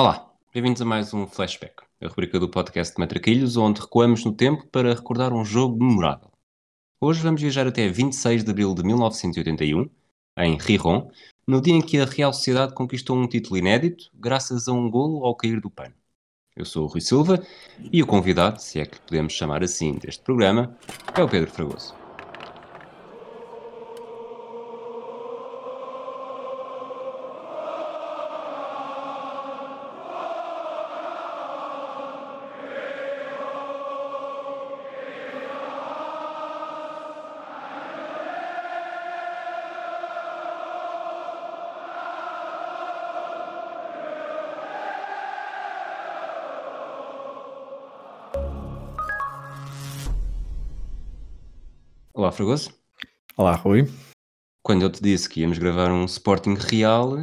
Olá, bem-vindos a mais um Flashback, a rubrica do podcast de Matraquilhos, onde recuamos no tempo para recordar um jogo memorável. Hoje vamos viajar até 26 de abril de 1981, em Riron, no dia em que a Real Sociedade conquistou um título inédito, graças a um golo ao cair do pano. Eu sou o Rui Silva e o convidado, se é que podemos chamar assim, deste programa, é o Pedro Fragoso. Fragoso. Olá, Rui. Quando eu te disse que íamos gravar um Sporting real,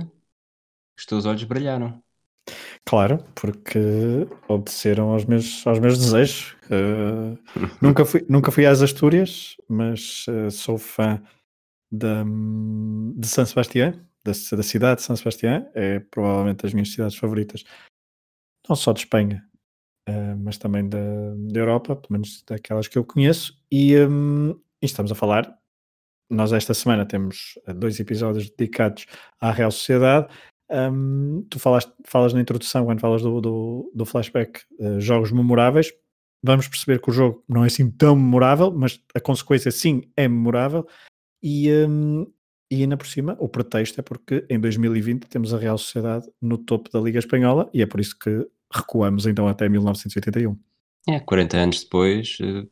os teus olhos brilharam. Claro, porque obedeceram aos meus, aos meus desejos. Uh, nunca, fui, nunca fui às Astúrias, mas uh, sou fã da, de San Sebastián, da, da cidade de San Sebastián. É provavelmente das minhas cidades favoritas, não só de Espanha, uh, mas também da, da Europa, pelo menos daquelas que eu conheço. E, um, e estamos a falar. Nós esta semana temos dois episódios dedicados à Real Sociedade um, tu falaste, falas na introdução, quando falas do, do, do flashback, uh, jogos memoráveis. Vamos perceber que o jogo não é assim tão memorável, mas a consequência sim é memorável. E, um, e ainda por cima, o pretexto é porque em 2020 temos a Real Sociedade no topo da Liga Espanhola e é por isso que recuamos então até 1981. É, 40 anos depois eh,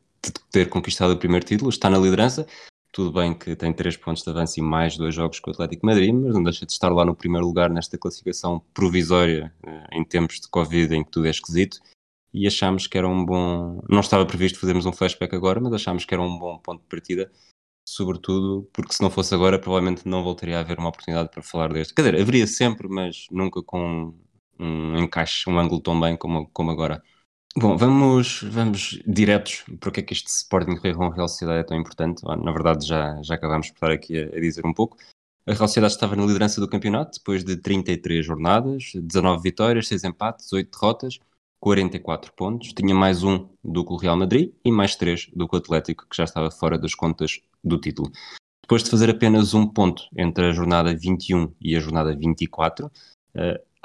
ter conquistado o primeiro título, está na liderança. Tudo bem que tem 3 pontos de avanço e mais dois jogos com o Atlético Madrid, mas não deixa de estar lá no primeiro lugar nesta classificação provisória eh, em tempos de Covid em que tudo é esquisito. E achámos que era um bom. Não estava previsto fazermos um flashback agora, mas achámos que era um bom ponto de partida, sobretudo porque se não fosse agora, provavelmente não voltaria a haver uma oportunidade para falar deste. Quer dizer, haveria sempre, mas nunca com um encaixe, um ângulo tão bem como, como agora. Bom, vamos, vamos diretos para o que é que este Sporting Real Real Sociedade é tão importante. Na verdade, já, já acabámos por estar aqui a, a, dizer um pouco. A Real Sociedade estava na liderança do campeonato depois de 33 jornadas, 19 vitórias, 6 empates, 8 derrotas, 44 pontos. Tinha mais um do que o Real Madrid e mais 3 do que o Atlético, que já estava fora das contas do título. Depois de fazer apenas um ponto entre a jornada 21 e a jornada 24,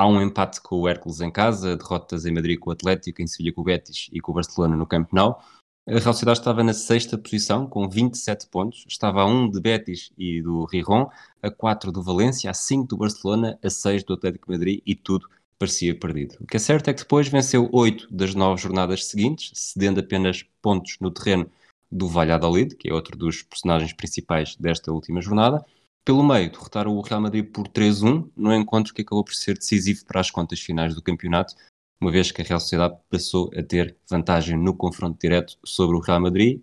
Há um empate com o Hércules em casa, derrotas em Madrid com o Atlético, em Sevilha com o Betis e com o Barcelona no Camp Nou. A Real Sociedade estava na sexta posição, com 27 pontos. Estava a 1 de Betis e do Riron, a 4 do Valência, a 5 do Barcelona, a 6 do Atlético Madrid e tudo parecia perdido. O que é certo é que depois venceu 8 das 9 jornadas seguintes, cedendo apenas pontos no terreno do Valladolid, que é outro dos personagens principais desta última jornada, pelo meio, derrotaram o Real Madrid por 3-1, no encontro que acabou por ser decisivo para as contas finais do campeonato, uma vez que a Real Sociedade passou a ter vantagem no confronto direto sobre o Real Madrid,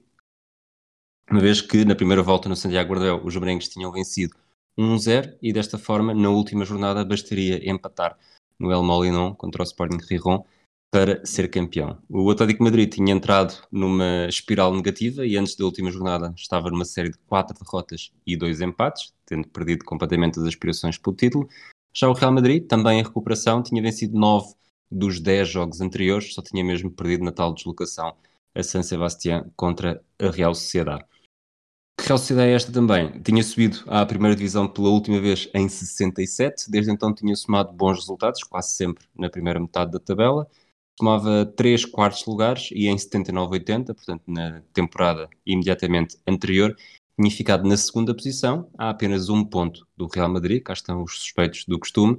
uma vez que na primeira volta no Santiago Bernabéu os merengues tinham vencido 1-0 e desta forma na última jornada bastaria empatar no El Molinón contra o Sporting Riron para ser campeão. O Atlético Madrid tinha entrado numa espiral negativa e antes da última jornada estava numa série de quatro derrotas e dois empates, tendo perdido completamente as aspirações pelo título. Já o Real Madrid, também em recuperação, tinha vencido nove dos dez jogos anteriores, só tinha mesmo perdido na tal deslocação a San Sebastián contra a Real Sociedade. Que Real Sociedade é esta também? Tinha subido à primeira divisão pela última vez em 67, desde então tinha somado bons resultados, quase sempre na primeira metade da tabela, tomava 3 quartos lugares e em 79-80, portanto na temporada imediatamente anterior, tinha ficado na segunda posição, há apenas um ponto do Real Madrid, cá estão os suspeitos do costume,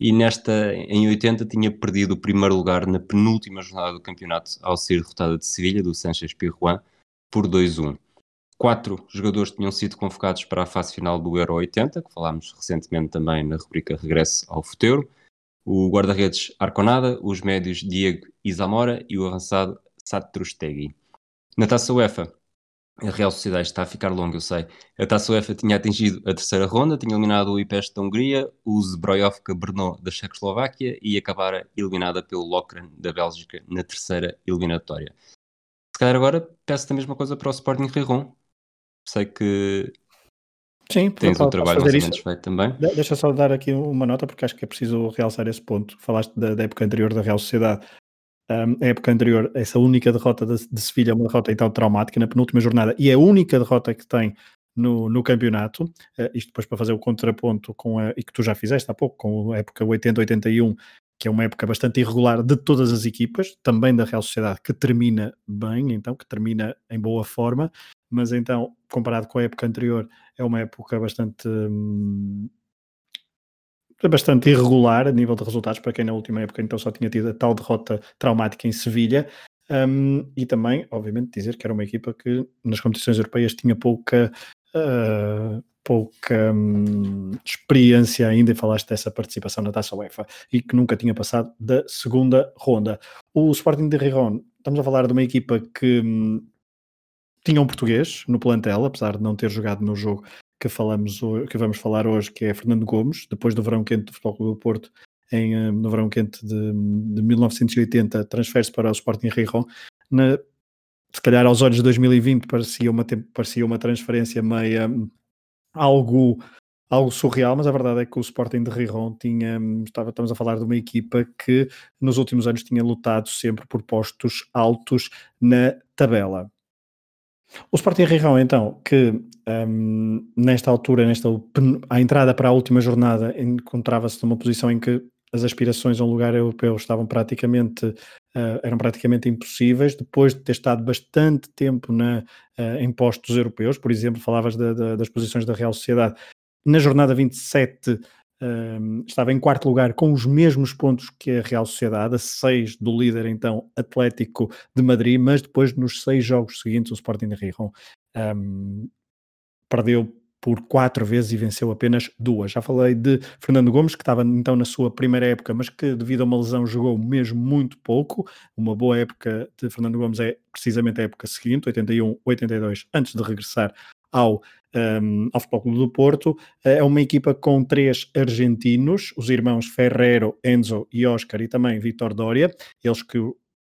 e nesta, em 80, tinha perdido o primeiro lugar na penúltima jornada do campeonato ao ser derrotada de Sevilha, do Sanchez Pirjuan, por 2-1. Quatro jogadores tinham sido convocados para a fase final do Euro 80, que falámos recentemente também na rubrica Regresso ao Futeiro o guarda-redes Arconada, os médios Diego e Zamora e o avançado Satrustegui. Na Taça UEFA, a Real Sociedade está a ficar longa, eu sei. A Taça UEFA tinha atingido a terceira ronda, tinha eliminado o IPES da Hungria, o Zbrojovka Brno da Checoslováquia e acabara eliminada pelo Lokeren da Bélgica na terceira eliminatória. Se calhar agora peço a mesma coisa para o Sporting Riron. Sei que Sim, tens o trabalho mais menos feito também. Deixa só dar aqui uma nota, porque acho que é preciso realçar esse ponto. Falaste da, da época anterior da Real Sociedade. Um, a época anterior, essa única derrota de, de Sevilha é uma derrota então traumática na penúltima jornada e é a única derrota que tem no, no campeonato. Uh, isto depois para fazer o contraponto com a, e que tu já fizeste há pouco, com a época 80-81, que é uma época bastante irregular de todas as equipas, também da Real Sociedade, que termina bem, então, que termina em boa forma, mas então, comparado com a época anterior, é uma época bastante. Hum, bastante irregular a nível de resultados para quem na última época então só tinha tido a tal derrota traumática em Sevilha um, e também, obviamente, dizer que era uma equipa que nas competições europeias tinha pouca uh, pouca hum, experiência ainda, e falaste dessa participação na Taça UEFA, e que nunca tinha passado da segunda ronda. O Sporting de Rijon, estamos a falar de uma equipa que hum, tinha um português no plantel, apesar de não ter jogado no jogo que, falamos, que vamos falar hoje, que é Fernando Gomes, depois do verão quente do Futebol Clube do Porto, em, hum, no verão quente de, de 1980, transfere-se para o Sporting Rijon. Na, se calhar aos olhos de 2020 parecia uma, parecia uma transferência meia algo, algo surreal, mas a verdade é que o Sporting de Rijon tinha, estava, estamos a falar de uma equipa que nos últimos anos tinha lutado sempre por postos altos na tabela. O Sporting Rijon, então, que um, nesta altura, nesta, a entrada para a última jornada, encontrava-se numa posição em que as aspirações a um lugar europeu estavam praticamente uh, eram praticamente impossíveis depois de ter estado bastante tempo na, uh, em postos europeus, por exemplo, falavas das posições da Real Sociedade. Na jornada 27 uh, ehm, estava em quarto lugar com os mesmos pontos que a Real Sociedade, a seis do líder então Atlético de Madrid, mas depois nos seis jogos seguintes o Sporting de Rijon um, ehm, perdeu por quatro vezes e venceu apenas duas. Já falei de Fernando Gomes, que estava então na sua primeira época, mas que devido a uma lesão jogou mesmo muito pouco. Uma boa época de Fernando Gomes é precisamente a época seguinte, 81-82, antes de regressar ao, um, ao Futebol Clube do Porto. É uma equipa com três argentinos, os irmãos Ferrero, Enzo e Oscar, e também Vitor Dória, eles que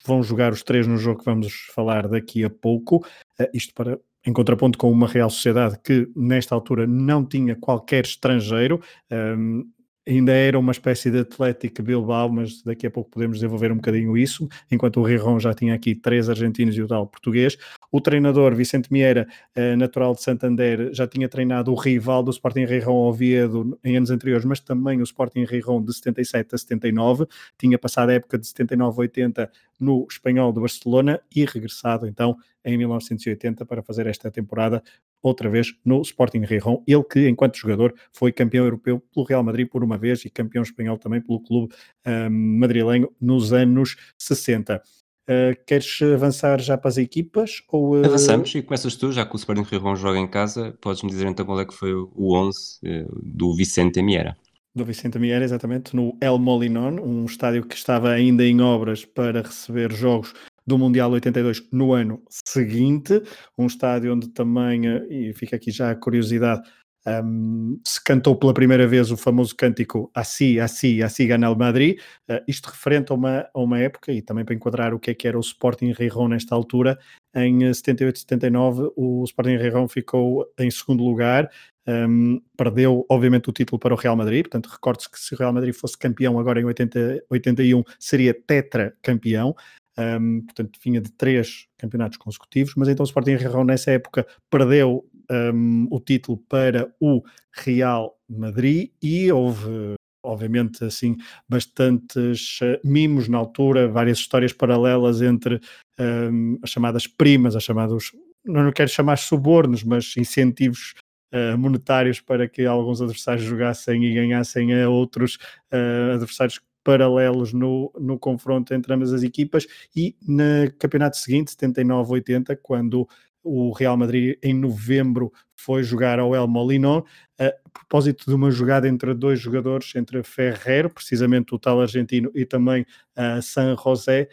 vão jogar os três no jogo que vamos falar daqui a pouco. Uh, isto para em contraponto com uma Real Sociedade que nesta altura não tinha qualquer estrangeiro, um, ainda era uma espécie de Atlético Bilbao, mas daqui a pouco podemos desenvolver um bocadinho isso, enquanto o Rijon já tinha aqui três argentinos e o tal português. O treinador Vicente Mieira, eh, natural de Santander, já tinha treinado o rival do Sporting Rijon Oviedo em anos anteriores, mas também o Sporting Rijon de 77 a 79, tinha passado a época de 79 a 80 no Espanhol de Barcelona e regressado então em 1980 para fazer esta temporada outra vez no Sporting Rijon. Ele que, enquanto jogador, foi campeão europeu pelo Real Madrid por uma vez e campeão espanhol também pelo clube um, madrilenho nos anos 60. Uh, queres avançar já para as equipas? Ou, uh... Avançamos e começas tu, já que o Sporting Rijon joga em casa, podes-me dizer então qual é que foi o 11 uh, eh, do Vicente Miera do Vicente Miera, exatamente, no El Molinón, um estádio que estava ainda em obras para receber jogos do Mundial 82 no ano seguinte, um estádio onde também, eh, e fica aqui já a curiosidade, um, se cantou pela primeira vez o famoso cântico Así, Así, Así gana o Madrid, uh, isto referente a uma, a uma época e também para enquadrar o que é que era o Sporting Rijon nesta altura, em 78-79 eh, o Sporting Rijon ficou em segundo lugar, um, perdeu obviamente o título para o Real Madrid, portanto recorde-se que se o Real Madrid fosse campeão agora em 80, 81 seria tetra campeão, um, portanto vinha de três campeonatos consecutivos, mas então o Sporting Rijon nessa época perdeu um, o título para o Real Madrid e houve obviamente assim bastantes uh, mimos na altura, várias histórias paralelas entre um, as chamadas primas, as chamadas não quero chamar subornos, mas incentivos Uh, monetários para que alguns adversários jogassem e ganhassem a outros uh, adversários paralelos no, no confronto entre ambas as equipas. E no campeonato seguinte, 79-80, quando o Real Madrid em novembro foi jogar ao El Molinón, a propósito de uma jogada entre dois jogadores, entre Ferrer, precisamente o tal argentino, e também uh, San José,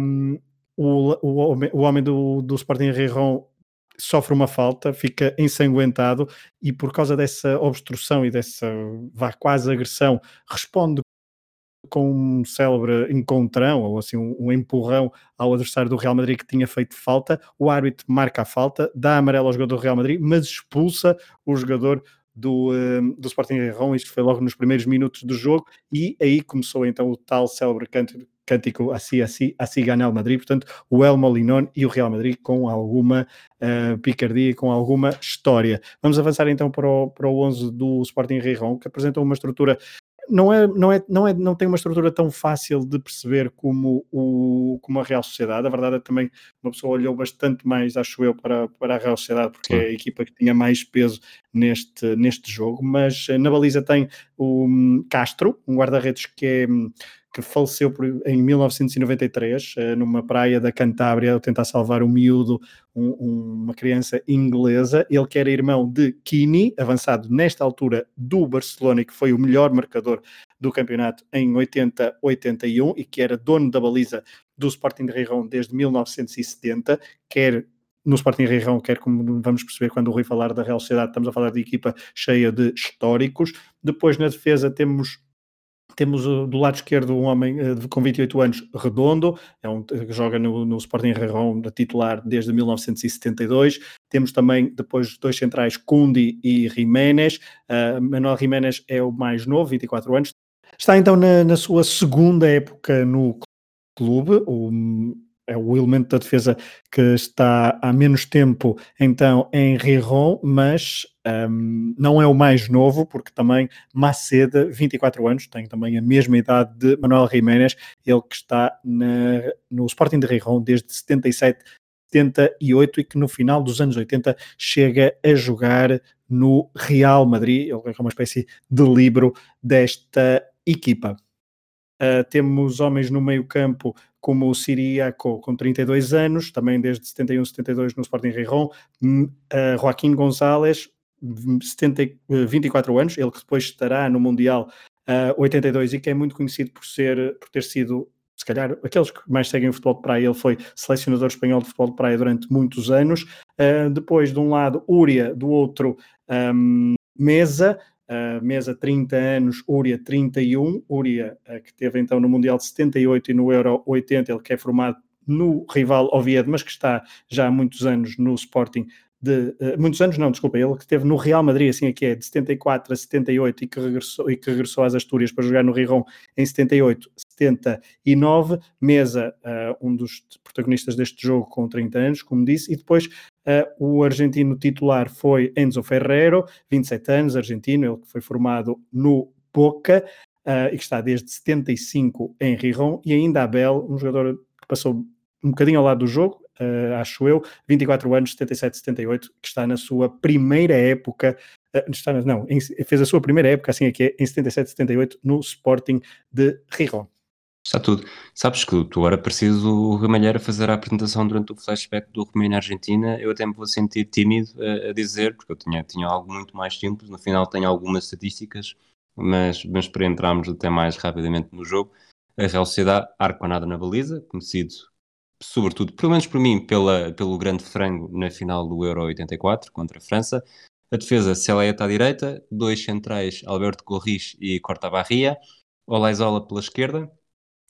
um, o, o, o homem do, do Sporting Rijon sofre uma falta, fica ensanguentado e por causa dessa obstrução e dessa vá quase agressão, responde com um célebre encontrão, ou assim um, empurrão ao adversário do Real Madrid que tinha feito falta, o árbitro marca a falta, dá amarelo ao jogador do Real Madrid, mas expulsa o jogador do, um, do Sporting Rão, isto foi logo nos primeiros minutos do jogo, e aí começou então o tal célebre cântico, cântico assim, assim, assim ganha o Madrid, portanto o El Molinón e o Real Madrid com alguma uh, picardia, com alguma história. Vamos avançar então para o, para o 11 do Sporting Rão, que apresenta uma estrutura não, é, não, é, não, é, não tem uma estrutura tão fácil de perceber como, o, como a Real Sociedade. A verdade é que também uma pessoa olhou bastante mais, acho eu, para, para a Real Sociedade, porque Sim. é a equipa que tinha mais peso neste, neste jogo. Mas eh, na baliza tem o hum, Castro, um guarda-redes que é hum, que faleceu em 1993 eh, numa praia da Cantábria, a tentar salvar um miúdo, um, uma criança inglesa. Ele que era irmão de Kini, avançado nesta altura do Barcelona que foi o melhor marcador do campeonato em 80-81 e que era dono da baliza do Sporting de Rírão desde 1970, quer no Sporting Rírão, quer como vamos perceber quando o Rui falar da Real Sociedade, estamos a falar de equipa cheia de históricos. Depois na defesa temos temos uh, do lado esquerdo um homem uh, com 28 anos, Redondo, é um, que joga no, no Sporting Rarrão da titular desde 1972. Temos também depois dois centrais, Cundi e Jiménez. Uh, Manuel Jiménez é o mais novo, 24 anos. Está então na, na sua segunda época no clube. O, é o elemento da defesa que está há menos tempo então em Riron, mas um, não é o mais novo, porque também Maceda, 24 anos, tem também a mesma idade de Manuel Jiménez, ele que está na, no Sporting de Riron desde 77, 78 e que no final dos anos 80 chega a jogar no Real Madrid, ele é uma espécie de livro desta equipa. Uh, temos homens no meio campo como o Siriaco com 32 anos, também desde 71, 72 no Sporting Rijon, uh, Joaquim González, 70, 24 anos, ele que depois estará no Mundial uh, 82 e que é muito conhecido por ser, por ter sido se calhar aqueles que mais seguem o futebol de praia, ele foi selecionador espanhol de futebol de praia durante muitos anos. Uh, depois, de um lado, Úria, do outro, um, Mesa. Uh, Mesa 30 anos, Úria 31. Úria, uh, que teve então no Mundial de 78 e no Euro 80, ele que é formado no rival Oviedo, mas que está já há muitos anos no Sporting de uh, muitos anos, não, desculpa, ele que esteve no Real Madrid, assim aqui é, de 74 a 78 e que regressou, e que regressou às Astúrias para jogar no Riron em 78, 79, Mesa, uh, um dos protagonistas deste jogo com 30 anos, como disse, e depois uh, o argentino titular foi Enzo Ferrero, 27 anos, argentino, ele que foi formado no Boca e que está desde 75 em Riron, e ainda Abel, um jogador que passou um bocadinho ao lado do jogo, uh, acho eu, 24 anos, 77, 78, que está na sua primeira época, uh, está, não, em, fez a sua primeira época, assim é que é, em 77, 78, no Sporting de Riron. Está tudo. Sabes que tu agora preciso o Ramalheiro fazer a apresentação durante o flashback do Romênia na Argentina. Eu até me vou sentir tímido a, a, dizer, porque eu tinha, tinha algo muito mais simples. No final tenho algumas estatísticas, mas, mas para entrarmos até mais rapidamente no jogo, a Real Sociedade arco nada na baliza, conhecido sobretudo, pelo menos por mim, pela, pelo grande frango na final do Euro 84 contra a França. A defesa, Celaeta à direita, dois centrais, Alberto Corris e Corta Barria, Olaizola pela esquerda,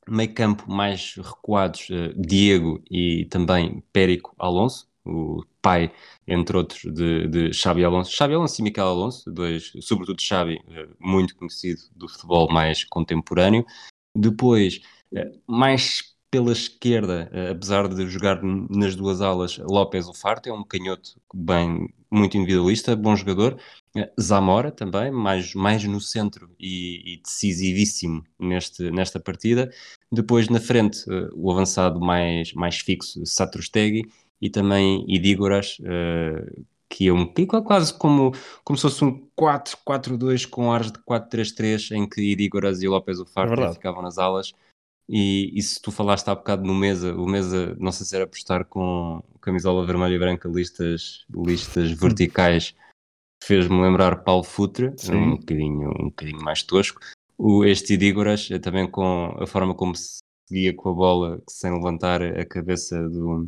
meio campo mais recuados, uh, Diego e também Périco Alonso, o pai, entre outros, de, de Xabi Alonso. Xabi Alonso e Miquel Alonso, dois, sobretudo Xabi, uh, muito conhecido do futebol mais contemporâneo. Depois, uh, mais pela esquerda, eh, apesar de jogar nas duas alas, López Ufarte é um canhoto bem, muito individualista, bom jogador. Eh, Zamora também, mais, mais no centro e, e decisivíssimo neste, nesta partida. Depois na frente, eh, o avançado mais, mais fixo, Satrustegui, e também Idígoras, uh, que é um quase como, como se fosse um 4-4-2 com ares de 4-3-3, em que Idígoras e López Ufarte é ficavam nas alas. E, se tu falaste há bocado no Mesa, o Mesa, não sei se era postar com camisola vermelha e branca, listas, listas verticais, fez-me lembrar Paulo Futre, um bocadinho, um bocadinho mais tosco. O, este Idígoras, é também com a forma como se seguia com a bola, sem levantar a cabeça do.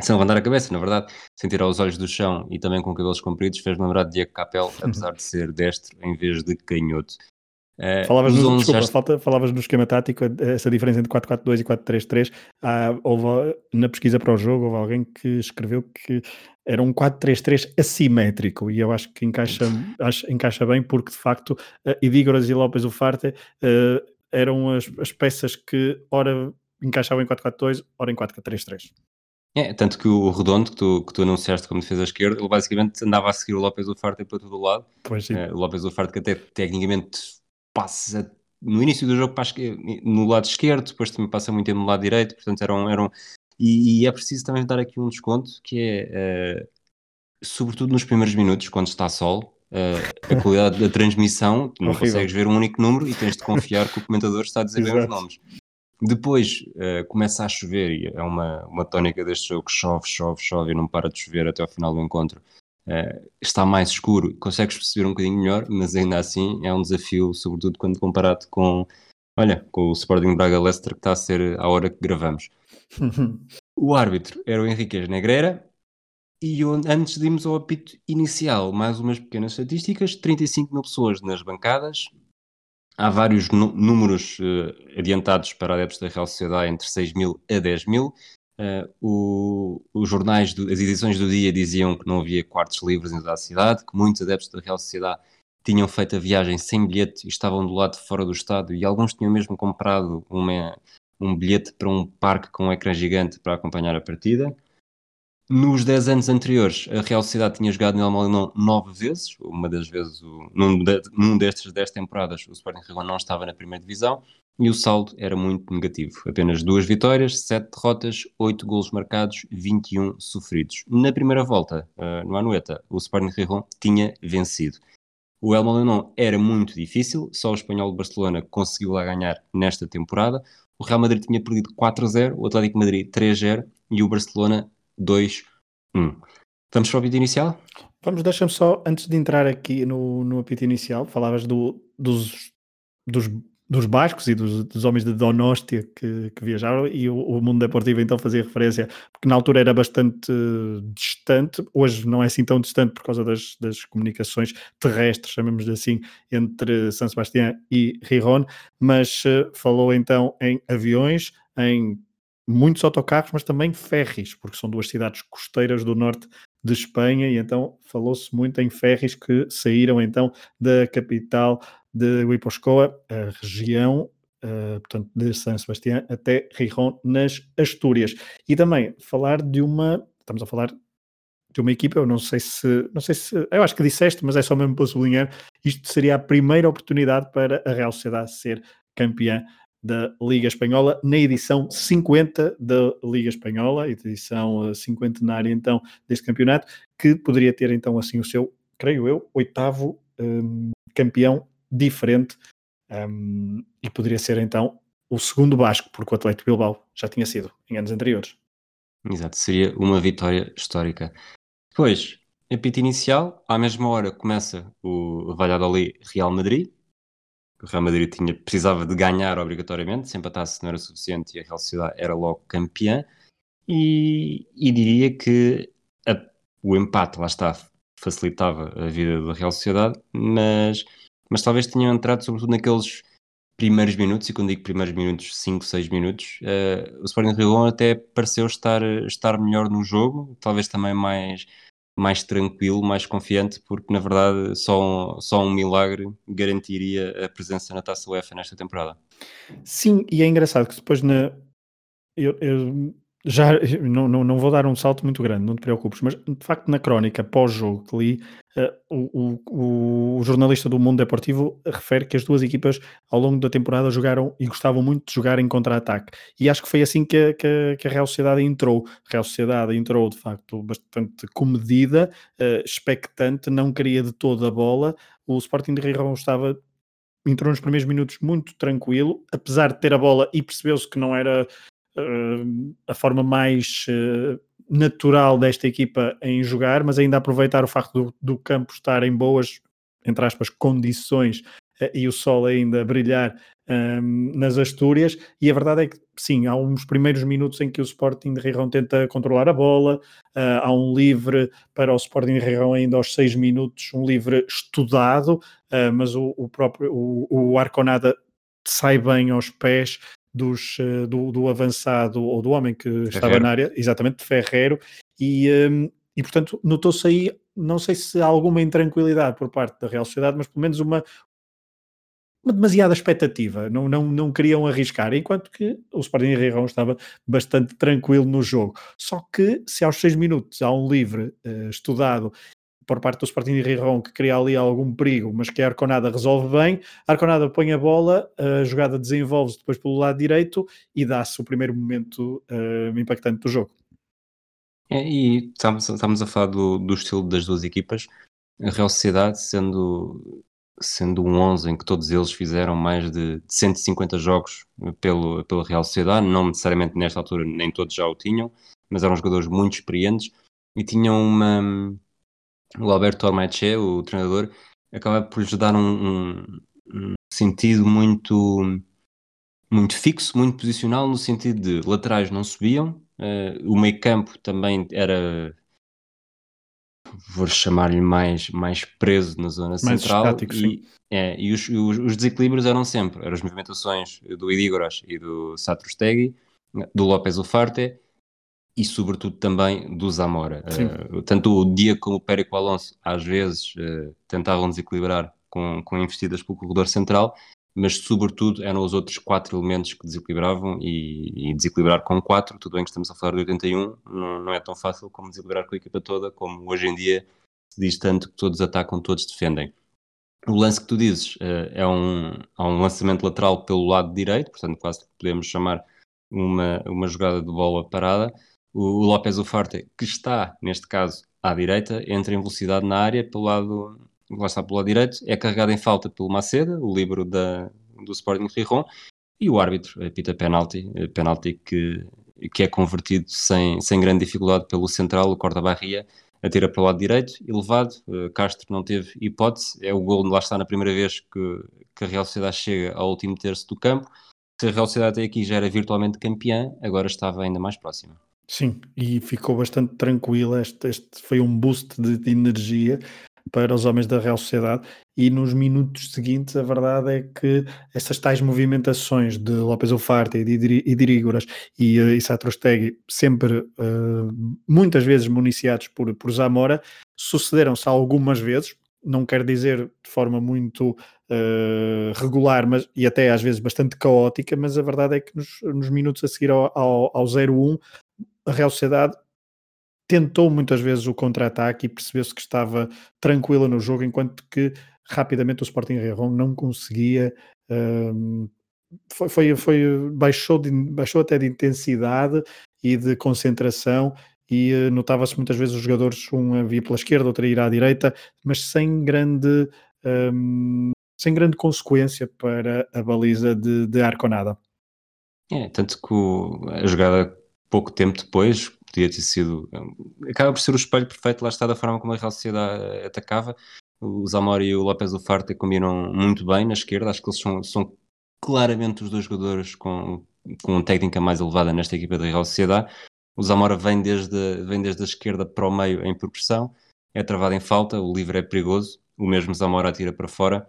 Sem levantar a cabeça, na verdade, sem tirar os olhos do chão e também com cabelos compridos, fez-me lembrar de Diego Capel, apesar de ser destro em vez de canhoto. Uh, falavas, no, desculpa, já... falta, falavas no esquema tático, essa diferença entre 4-4-2 e 4-3-3. Ah, houve, na pesquisa para o jogo, houve alguém que escreveu que era um 4-3-3 assimétrico e eu acho que encaixa, acho, encaixa bem porque de facto uh, Idígoras e López Ufarte uh, eram as, as peças que ora encaixavam em 4-4-2, ora em 4-3-3. É, tanto que o Redondo, que tu, que tu anunciaste como defesa esquerda, ele basicamente andava a seguir o López Ufarte para todo o lado. Pois sim. Uh, o López Ufarte que até tecnicamente passa no início do jogo para no lado esquerdo, depois também passa muito tempo no lado direito, portanto eram, eram e, e é preciso também dar aqui um desconto que é uh, sobretudo nos primeiros minutos, quando está sol, uh, a qualidade da transmissão, não Horrível. consegues ver um único número e tens de confiar que o comentador está a dizer bem os nomes. Depois uh, começa a chover e é uma, uma tónica deste jogo, chove, chove, chove e não para de chover até ao final do encontro. Uh, está mais escuro, consegues perceber um bocadinho melhor, mas ainda assim é um desafio, sobretudo quando comparado com, olha, com o Sporting Braga Leicester que está a ser à hora que gravamos. o árbitro era o Henriquez Negrera e antes de irmos ao apito inicial, mais umas pequenas estatísticas, 35 mil pessoas nas bancadas, há vários números uh, adiantados para adeptos da Real Sociedade entre 6 mil a 10 mil, Uh, o, os jornais, do, as edições do dia diziam que não havia quartos livres em toda a cidade, que muitos adeptos da Real Sociedade tinham feito a viagem sem bilhete e estavam do lado de fora do estádio e alguns tinham mesmo comprado uma, um bilhete para um parque com um ecrã gigante para acompanhar a partida. Nos 10 anos anteriores, a Real Sociedade tinha jogado no Almolinão 9 vezes, uma das vezes, o, num, de, num destes 10 temporadas, o Sporting Rigon não estava na primeira divisão e o saldo era muito negativo. Apenas duas vitórias, 7 derrotas, 8 golos marcados, 21 sofridos. Na primeira volta, uh, no Anueta, o Sporting Rigon tinha vencido. O El Molinón era muito difícil, só o espanhol de Barcelona conseguiu lá ganhar nesta temporada. O Real Madrid tinha perdido 4-0, o Atlético Madrid 3-0 e o Barcelona 2-1. Vamos para o apito inicial? Vamos, deixa-me só, antes de entrar aqui no, no apito inicial, falavas do, dos, dos dos bascos e dos, dos homens de Donostia que, que viajaram e o, o, mundo deportivo então fazia referência, porque na altura era bastante distante, hoje não é assim tão distante por causa das, das comunicações terrestres, chamemos assim, entre São Sebastião e Riron, mas uh, falou então em aviões, em muitos autocarros, mas também ferries, porque são duas cidades costeiras do norte de Espanha, e então falou-se muito em ferries que saíram então da capital de Guiposcoa, a região, uh, portanto, de São Sebastião até Rijon, nas Astúrias. E também falar de uma, estamos a falar de uma equipa, eu não sei se, não sei se, eu acho que disseste, mas é só mesmo para sublinhar, isto seria a primeira oportunidade para a Real Sociedade ser campeã da Liga Espanhola na edição 50 da Liga Espanhola, edição cinquentenária então deste campeonato, que poderia ter então assim o seu, creio eu, oitavo um, campeão diferente um, e poderia ser então o segundo Basco, porque o Atlético Bilbao já tinha sido em anos anteriores. Exato, seria uma vitória histórica. Depois, apito inicial, à mesma hora começa o Valladolid Real Madrid. O Real Madrid tinha, precisava de ganhar obrigatoriamente, se empatasse não era suficiente e a Real Sociedade era logo campeã. E, e diria que a, o empate, lá está, facilitava a vida da Real Sociedade, mas mas talvez tenham entrado sobretudo naqueles primeiros minutos, e quando digo primeiros minutos, 5, 6 minutos, uh, o Sporting de Rio até pareceu estar, estar melhor no jogo, talvez também mais, mais tranquilo, mais confiante, porque na verdade só um, só um milagre garantiria a presença na Taça UEFA nesta temporada. Sim, e é engraçado que depois na... Eu, eu já não, não, não vou dar um salto muito grande, não te preocupes, mas de facto na crónica pós-jogo que li, uh, o, o, o, jornalista do Mundo Deportivo refere que as duas equipas ao longo da temporada jogaram e gostavam muito de jogar em contra-ataque. E acho que foi assim que a, que, que a Real Sociedade entrou. A Real Sociedade entrou de facto bastante comedida, uh, expectante, não queria de toda a bola. O Sporting de Rio estava entrou nos primeiros minutos muito tranquilo, apesar de ter a bola e percebeu-se que não era a forma mais uh, natural desta equipa em jogar, mas ainda aproveitar o facto do, do, campo estar em boas, entre aspas, condições e o sol ainda brilhar um, nas Astúrias, e a verdade é que sim, há uns primeiros minutos em que o Sporting de Rirão tenta controlar a bola, uh, há um livre para o Sporting de Rirão ainda aos seis minutos, um livre estudado, uh, mas o, o, próprio o, o Arconada sai bem aos pés dos, uh, do, do, avançado ou do homem que Ferreiro. estava na área, exatamente, de Ferreiro, e, um, e portanto notou-se aí, não sei se há alguma intranquilidade por parte da Real Sociedade, mas pelo menos uma, uma demasiada expectativa, não, não, não queriam arriscar, enquanto que o Sporting Rirão estava bastante tranquilo no jogo. Só que se aos seis minutos há um livre uh, estudado por parte do Sporting de Rirão que cria ali algum perigo, mas que a Arconada resolve bem, a Arconada põe a bola, a jogada desenvolve-se depois pelo lado direito e dá-se o primeiro momento uh, impactante do jogo. É, e estamos, estamos a falar do, do estilo das duas equipas, a Real Sociedade sendo sendo um 11 em que todos eles fizeram mais de 150 jogos pelo, pela Real Sociedade, não necessariamente nesta altura nem todos já o tinham, mas eram jogadores muito experientes e tinham uma... o Alberto Ormache, o treinador, acaba por lhes dar um, um, sentido muito muito fixo, muito posicional, no sentido de laterais não subiam, uh, o meio campo também era vou chamar-lhe mais, mais preso na zona mais central estático, e, é, e os, os, os, desequilíbrios eram sempre, eram as movimentações do Idígoras e do Satrustegui, do López Ufarte e sobretudo também do Zamora. Uh, tanto o Dia como o Périco Alonso às vezes uh, tentavam desequilibrar com, com investidas pelo corredor central, mas sobretudo eram os outros quatro elementos que desequilibravam e, e, desequilibrar com quatro, tudo bem que estamos a falar de 81, não, não é tão fácil como desequilibrar com a equipa toda, como hoje em dia se diz tanto que todos atacam, todos defendem. O lance que tu dizes uh, é um, é um lançamento lateral pelo lado direito, portanto quase podemos chamar uma, uma jogada de bola parada. O, López Ufarte, que está, neste caso, à direita, entra em velocidade na área pelo lado lá está pelo lado direito, é carregado em falta pelo Maceda, o livro da, do Sporting Rijon, e o árbitro apita penalti, eh, penalti que, que é convertido sem, sem grande dificuldade pelo central, o Corda Barria, atira para o lado direito, elevado, uh, Castro não teve hipótese, é o gol, lá está na primeira vez que, que a Real Sociedade chega ao último terço do campo, se a Real Sociedade até aqui já era virtualmente campeã, agora estava ainda mais próxima. Sim, e ficou bastante tranquila. Este, este foi um boost de, de, energia para os homens da Real Sociedade e nos minutos seguintes a verdade é que essas tais movimentações de López Ufarte e de Dirígoras e, uh, e Satrostegui, sempre uh, muitas vezes municiados por, por Zamora, sucederam-se algumas vezes, não quer dizer de forma muito uh, regular mas, e até às vezes bastante caótica, mas a verdade é que nos, nos minutos a seguir ao, ao, ao 0-1 a Real Sociedade tentou muitas vezes o contra-ataque e percebeu-se que estava tranquila no jogo, enquanto que rapidamente o Sporting Rerron não conseguia. Um, foi, foi, foi, baixou, de, baixou até de intensidade e de concentração e uh, notava-se muitas vezes os jogadores, um a vir pela esquerda, outro ir à direita, mas sem grande, um, sem grande consequência para a baliza de, de Arconada. É, tanto que o, a jogada pouco tempo depois, podia ter sido. Acaba por ser o espelho perfeito, lá está, da forma como a Real Sociedade atacava. O Zamora e o López Ufarte combinam muito bem na esquerda, acho que eles são, são claramente os dois jogadores com, com técnica mais elevada nesta equipa da Real Sociedade. O Zamora vem desde, vem desde a esquerda para o meio em progressão, é travado em falta, o livre é perigoso, o mesmo Zamora atira para fora,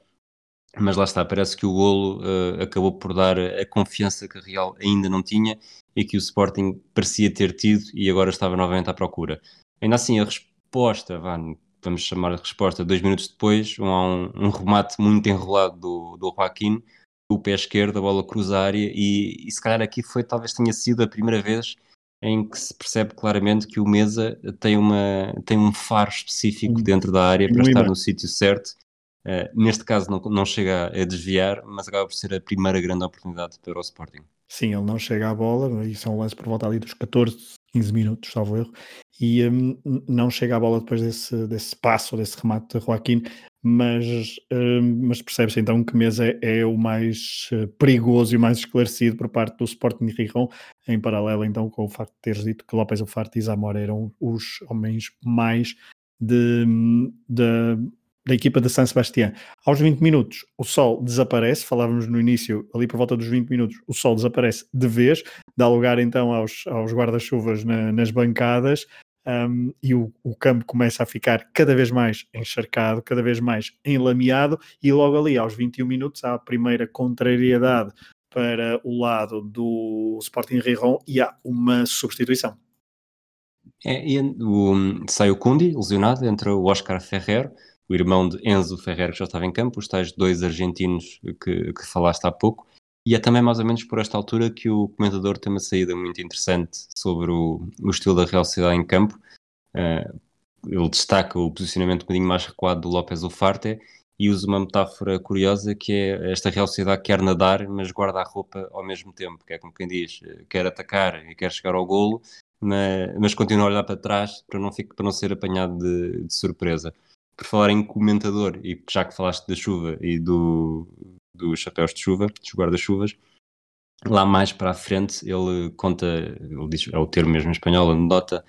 mas lá está, parece que o golo uh, acabou por dar a confiança que a Real ainda não tinha e que o Sporting parecia ter tido e agora estava novamente à procura. Ainda assim, a resposta, vamos chamar de resposta, dois minutos depois, um, um, um remate muito enrolado do, do Joaquim, o pé esquerdo, a bola cruza a área e, e se calhar aqui foi, talvez tenha sido a primeira vez em que se percebe claramente que o Mesa tem, uma, tem um faro específico dentro da área para estar no sítio certo. Uh, neste caso não, não chega a desviar, mas acaba por ser a primeira grande oportunidade para o Sporting. Sim, ele não chega à bola, isso é um lance por volta ali dos 14, 15 minutos, salvo erro, e um, não chega à bola depois desse, desse passo, desse remate de Joaquim, mas, um, mas percebe-se então que Mesa é, é, o mais eh, perigoso e mais esclarecido por parte do Sporting de Rijon, em paralelo então com o facto de teres dito que López Ufarte e Zamora eram os homens mais de, de da equipa de San Sebastián. Aos 20 minutos, o sol desaparece, falávamos no início, ali por volta dos 20 minutos, o sol desaparece de vez, dá lugar então aos, aos guarda-chuvas na, nas bancadas, um, e o, o, campo começa a ficar cada vez mais encharcado, cada vez mais enlameado, e logo ali aos 21 minutos há a primeira contrariedade para o lado do Sporting Riron e há uma substituição. É, e o, sai o Kundi, lesionado, entra o Oscar Ferrer, o irmão de Enzo Ferrer, que já estava em campo, os tais dois argentinos que, que falaste há pouco, e é também mais ou menos por esta altura que o comentador tem uma saída muito interessante sobre o, o estilo da Real Sociedade em campo. Uh, ele destaca o posicionamento um bocadinho mais recuado do López Ufarte e usa uma metáfora curiosa que é esta Real Sociedade quer nadar, mas guarda a roupa ao mesmo tempo, que é como quem diz, quer atacar e quer chegar ao golo, mas, mas continua a olhar para trás para não, para não ser apanhado de, de surpresa. Por falar em comentador, e já que falaste da chuva e do, dos chapéus de chuva, dos guarda-chuvas, lá mais para a frente ele conta, ele diz, é o termo mesmo em espanhol, anedota,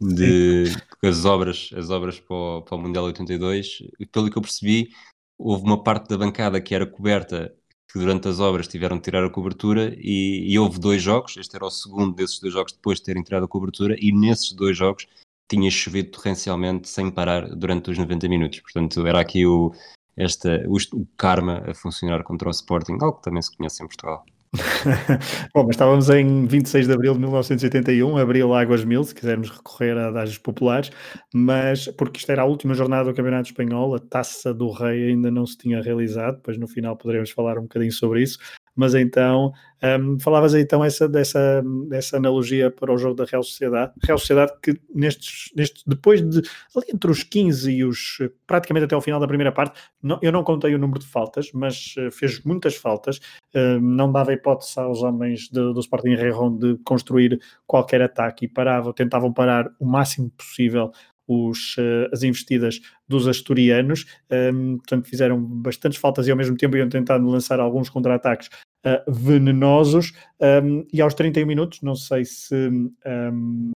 de as obras, as obras para o, para o Mundial 82, e pelo que eu percebi, houve uma parte da bancada que era coberta que durante as obras tiveram de tirar a cobertura e, e, houve dois jogos, este era o segundo desses dois jogos depois de terem tirado a cobertura e nesses dois jogos tinha chovido torrencialmente sem parar durante os 90 minutos, portanto era aqui o, esta, o, o karma a funcionar contra o Sporting, algo que também se conhece em Portugal. Bom, mas estávamos em 26 de abril de 1981, abril Águas Mil, se quisermos recorrer a dados populares, mas porque isto era a última jornada do Campeonato Espanhol, a Taça do Rei ainda não se tinha realizado, depois no final poderemos falar um bocadinho sobre isso, mas então um, falavas então essa, dessa, dessa analogia para o jogo da Real Sociedade, Real Sociedade que nestes, nestes depois de ali entre os 15 e os praticamente até ao final da primeira parte, não, eu não contei o número de faltas, mas uh, fez muitas faltas, uh, não dava hipótese aos homens de, do Sporting Rejon de construir qualquer ataque e paravam, tentavam parar o máximo possível os, uh, as investidas dos asturianos, um, portanto fizeram bastantes faltas e ao mesmo tempo iam tentando lançar alguns contra-ataques uh, venenosos, um, e aos 31 minutos, não sei se, um,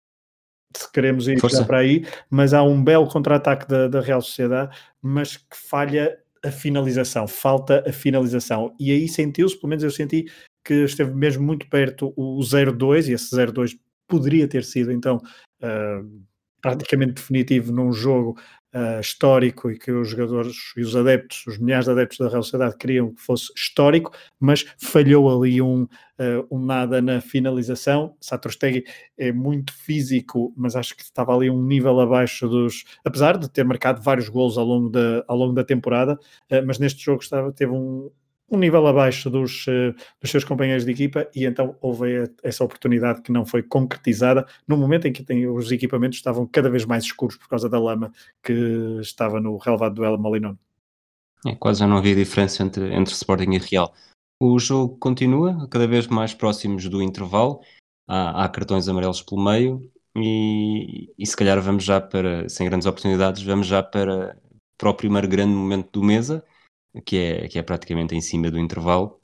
se queremos ir para aí, mas há um belo contra-ataque da, da Real Sociedade, mas que falha a finalização, falta a finalização, e aí sentiu-se, pelo menos eu senti que esteve mesmo muito perto o 0-2, e esse 0-2 poderia ter sido então uh, praticamente definitivo num jogo uh, histórico e que os jogadores e os adeptos, os milhares de adeptos da Real Sociedade queriam que fosse histórico, mas falhou ali um, uh, um nada na finalização. Satrostegui é muito físico, mas acho que estava ali um nível abaixo dos, apesar de ter marcado vários gols ao longo da, ao longo da temporada, uh, mas neste jogo estava, teve um, um nível abaixo dos, uh, dos seus companheiros de equipa e então houve essa oportunidade que não foi concretizada no momento em que tem, os equipamentos estavam cada vez mais escuros por causa da lama que estava no relevado do El Molinón. É, quase já não havia diferença entre, entre Sporting e Real. O jogo continua, cada vez mais próximos do intervalo, há, há cartões amarelos pelo meio e, e, se calhar vamos já para, sem grandes oportunidades, vamos já para, para o primeiro grande momento do Mesa, que é, que é praticamente em cima do intervalo,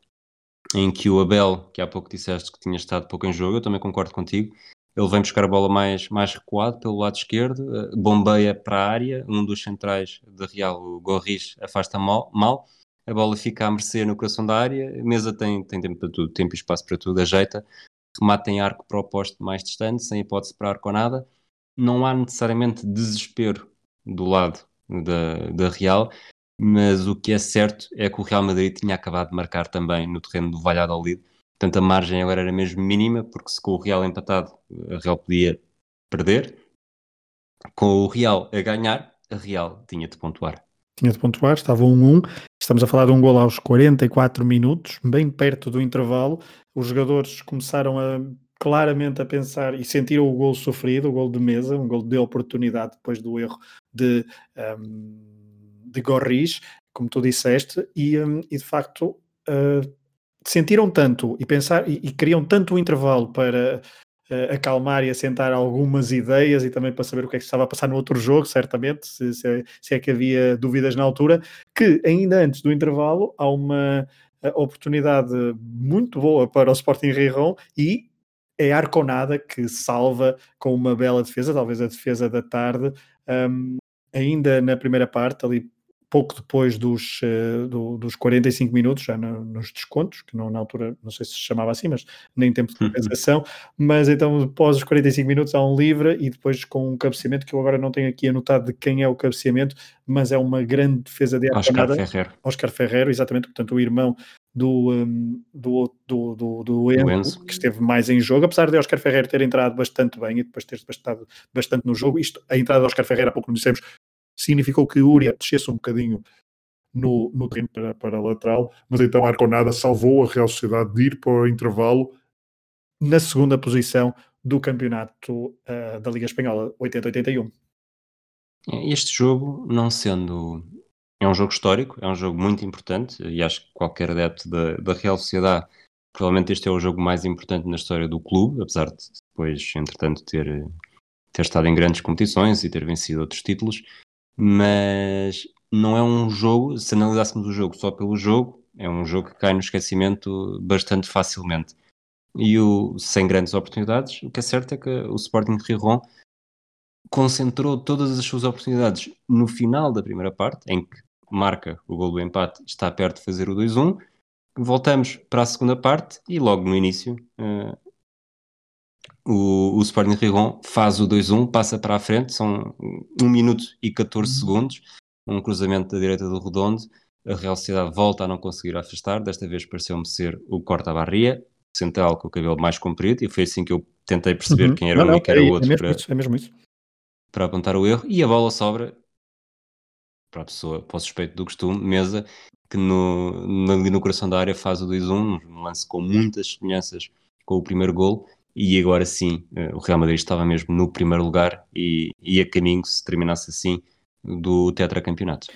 em que o Abel, que há pouco disseste que tinha estado pouco em jogo, eu também concordo contigo, ele vem buscar a bola mais, mais recuado pelo lado esquerdo, eh, bombeia para a área, um dos centrais de Real, o Gorris, afasta mal, mal, a bola fica a mercê no coração da área, a mesa tem, tem tempo para tudo, tempo e espaço para tudo, ajeita, remata em arco para o posto mais distante, sem hipótese para arco ou nada, não há necessariamente desespero do lado da, da Real, mas o que é certo é que o Real Madrid tinha acabado de marcar também no terreno do Valladolid, portanto a margem agora era mesmo mínima, porque se com o Real empatado a Real podia perder, com o Real a ganhar, a Real tinha de pontuar. Tinha de pontuar, estava 1-1, estamos a falar de um gol aos 44 minutos, bem perto do intervalo, os jogadores começaram a claramente a pensar e sentiram o gol sofrido, o gol de mesa, um gol de oportunidade depois do erro de um, de Gorris, como tu disseste, e, um, e de facto uh, sentiram tanto e pensar e, e queriam tanto o intervalo para uh, acalmar e assentar algumas ideias e também para saber o que é que estava a passar no outro jogo, certamente, se, se, é, se é que havia dúvidas na altura, que ainda antes do intervalo há uma uh, oportunidade muito boa para o Sporting Rijon e é Arconada que salva com uma bela defesa, talvez a defesa da tarde, um, ainda na primeira parte, ali pouco depois dos, uh, do, dos 45 minutos, já no, nos descontos, que não, na altura, não sei se se chamava assim, mas nem tempo de compensação, mas então após os 45 minutos há um livre e depois com um cabeceamento que eu agora não tenho aqui anotado de quem é o cabeceamento, mas é uma grande defesa de Oscar Ferreiro. Oscar Ferreiro, exatamente, portanto o irmão do, um, do, do, do, do Enzo, Enzo, que esteve mais em jogo, apesar de Oscar Ferreiro ter entrado bastante bem e depois ter estado bastante no jogo, isto, a entrada de Oscar Ferreiro, há pouco não dissemos, significou que Uria descesse um bocadinho no, no terreno para, para a lateral, mas então Arconada salvou a Real Sociedade de ir para o intervalo na segunda posição do campeonato uh, da Liga Espanhola, 80-81. Este jogo, não sendo. É um jogo histórico, é um jogo muito importante, e acho que qualquer adepto da, da Real Sociedade, provavelmente este é o jogo mais importante na história do clube, apesar de depois, entretanto, ter, ter estado em grandes competições e ter vencido outros títulos mas não é um jogo, se analisássemos o jogo só pelo jogo, é um jogo que cai no esquecimento bastante facilmente. E o, sem grandes oportunidades, o que é certo é que o Sporting de Riron concentrou todas as suas oportunidades no final da primeira parte, em que marca o gol do empate, está perto de fazer o 2-1. Voltamos para a segunda parte e logo no início uh, o, o Sporting Rigon faz o 2-1, passa para a frente, são 1 minuto e 14 uhum. segundos, um cruzamento da direita do Redondo, a Real Sociedade volta a não conseguir afastar, desta vez pareceu-me ser o Corta-Barria, central com o cabelo mais comprido, e foi assim que eu tentei perceber uhum. quem era não, um e quem era o outro é para, isso, é mesmo isso. para apontar o erro, e a bola sobra para a pessoa, para o suspeito do costume, Mesa, que no, ali no coração da área faz o 2-1, um lance com muitas semelhanças com o primeiro gol, e agora sim eh, o Real Madrid estava mesmo no primeiro lugar e, e a caminho, se terminasse assim, do tetracampeonato.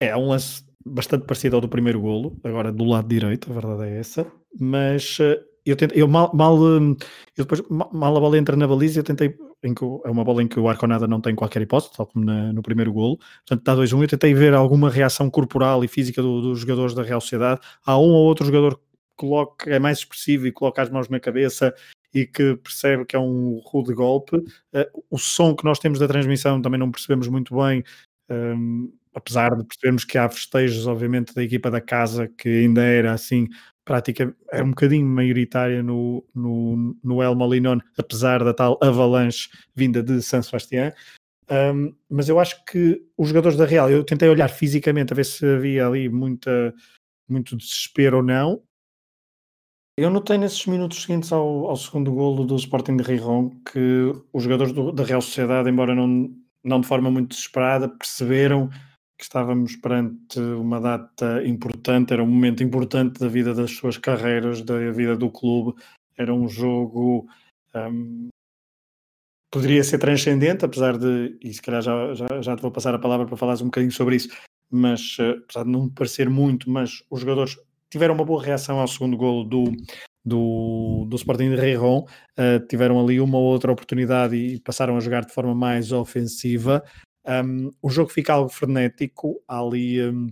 É um lance bastante parecido ao do primeiro golo, agora do lado direito, a verdade é essa, mas eh, eu, tentei, eu mal, mal hum, eu depois, mal a bola entra na baliza, eu tentei, em que, é uma bola em que o Arconada não tem qualquer hipótese, tal como na, no primeiro golo, portanto está 2-1, eu tentei ver alguma reação corporal e física do, dos jogadores da Real Sociedade, há um ou outro jogador que coloca, é mais expressivo e coloca as mãos na cabeça e que percebe que é um rude golpe. Uh, o som que nós temos da transmissão também não percebemos muito bem, um, ehm, apesar de percebermos que há festejos, obviamente, da equipa da casa, que ainda era assim, prática, é um bocadinho maioritária no, no, no El Malinon, apesar da tal avalanche vinda de San Sebastián. Um, ehm, mas eu acho que os jogadores da Real, eu tentei olhar fisicamente a ver se havia ali muita, muito desespero ou não, eu notei nesses minutos seguintes ao, ao segundo golo do Sporting de Rijon que os jogadores do, da Real Sociedade, embora não, não de forma muito desesperada, perceberam que estávamos perante uma data importante, era um momento importante da vida das suas carreiras, da vida do clube, era um jogo. Um, poderia ser transcendente, apesar de, e se calhar já, já, já te vou passar a palavra para falares um bocadinho sobre isso, mas uh, apesar de não parecer muito, mas os jogadores tiveram uma boa reação ao segundo golo do, do, do Sporting de Reiron, uh, tiveram ali uma ou outra oportunidade e passaram a jogar de forma mais ofensiva. Um, o jogo fica algo frenético, ali um,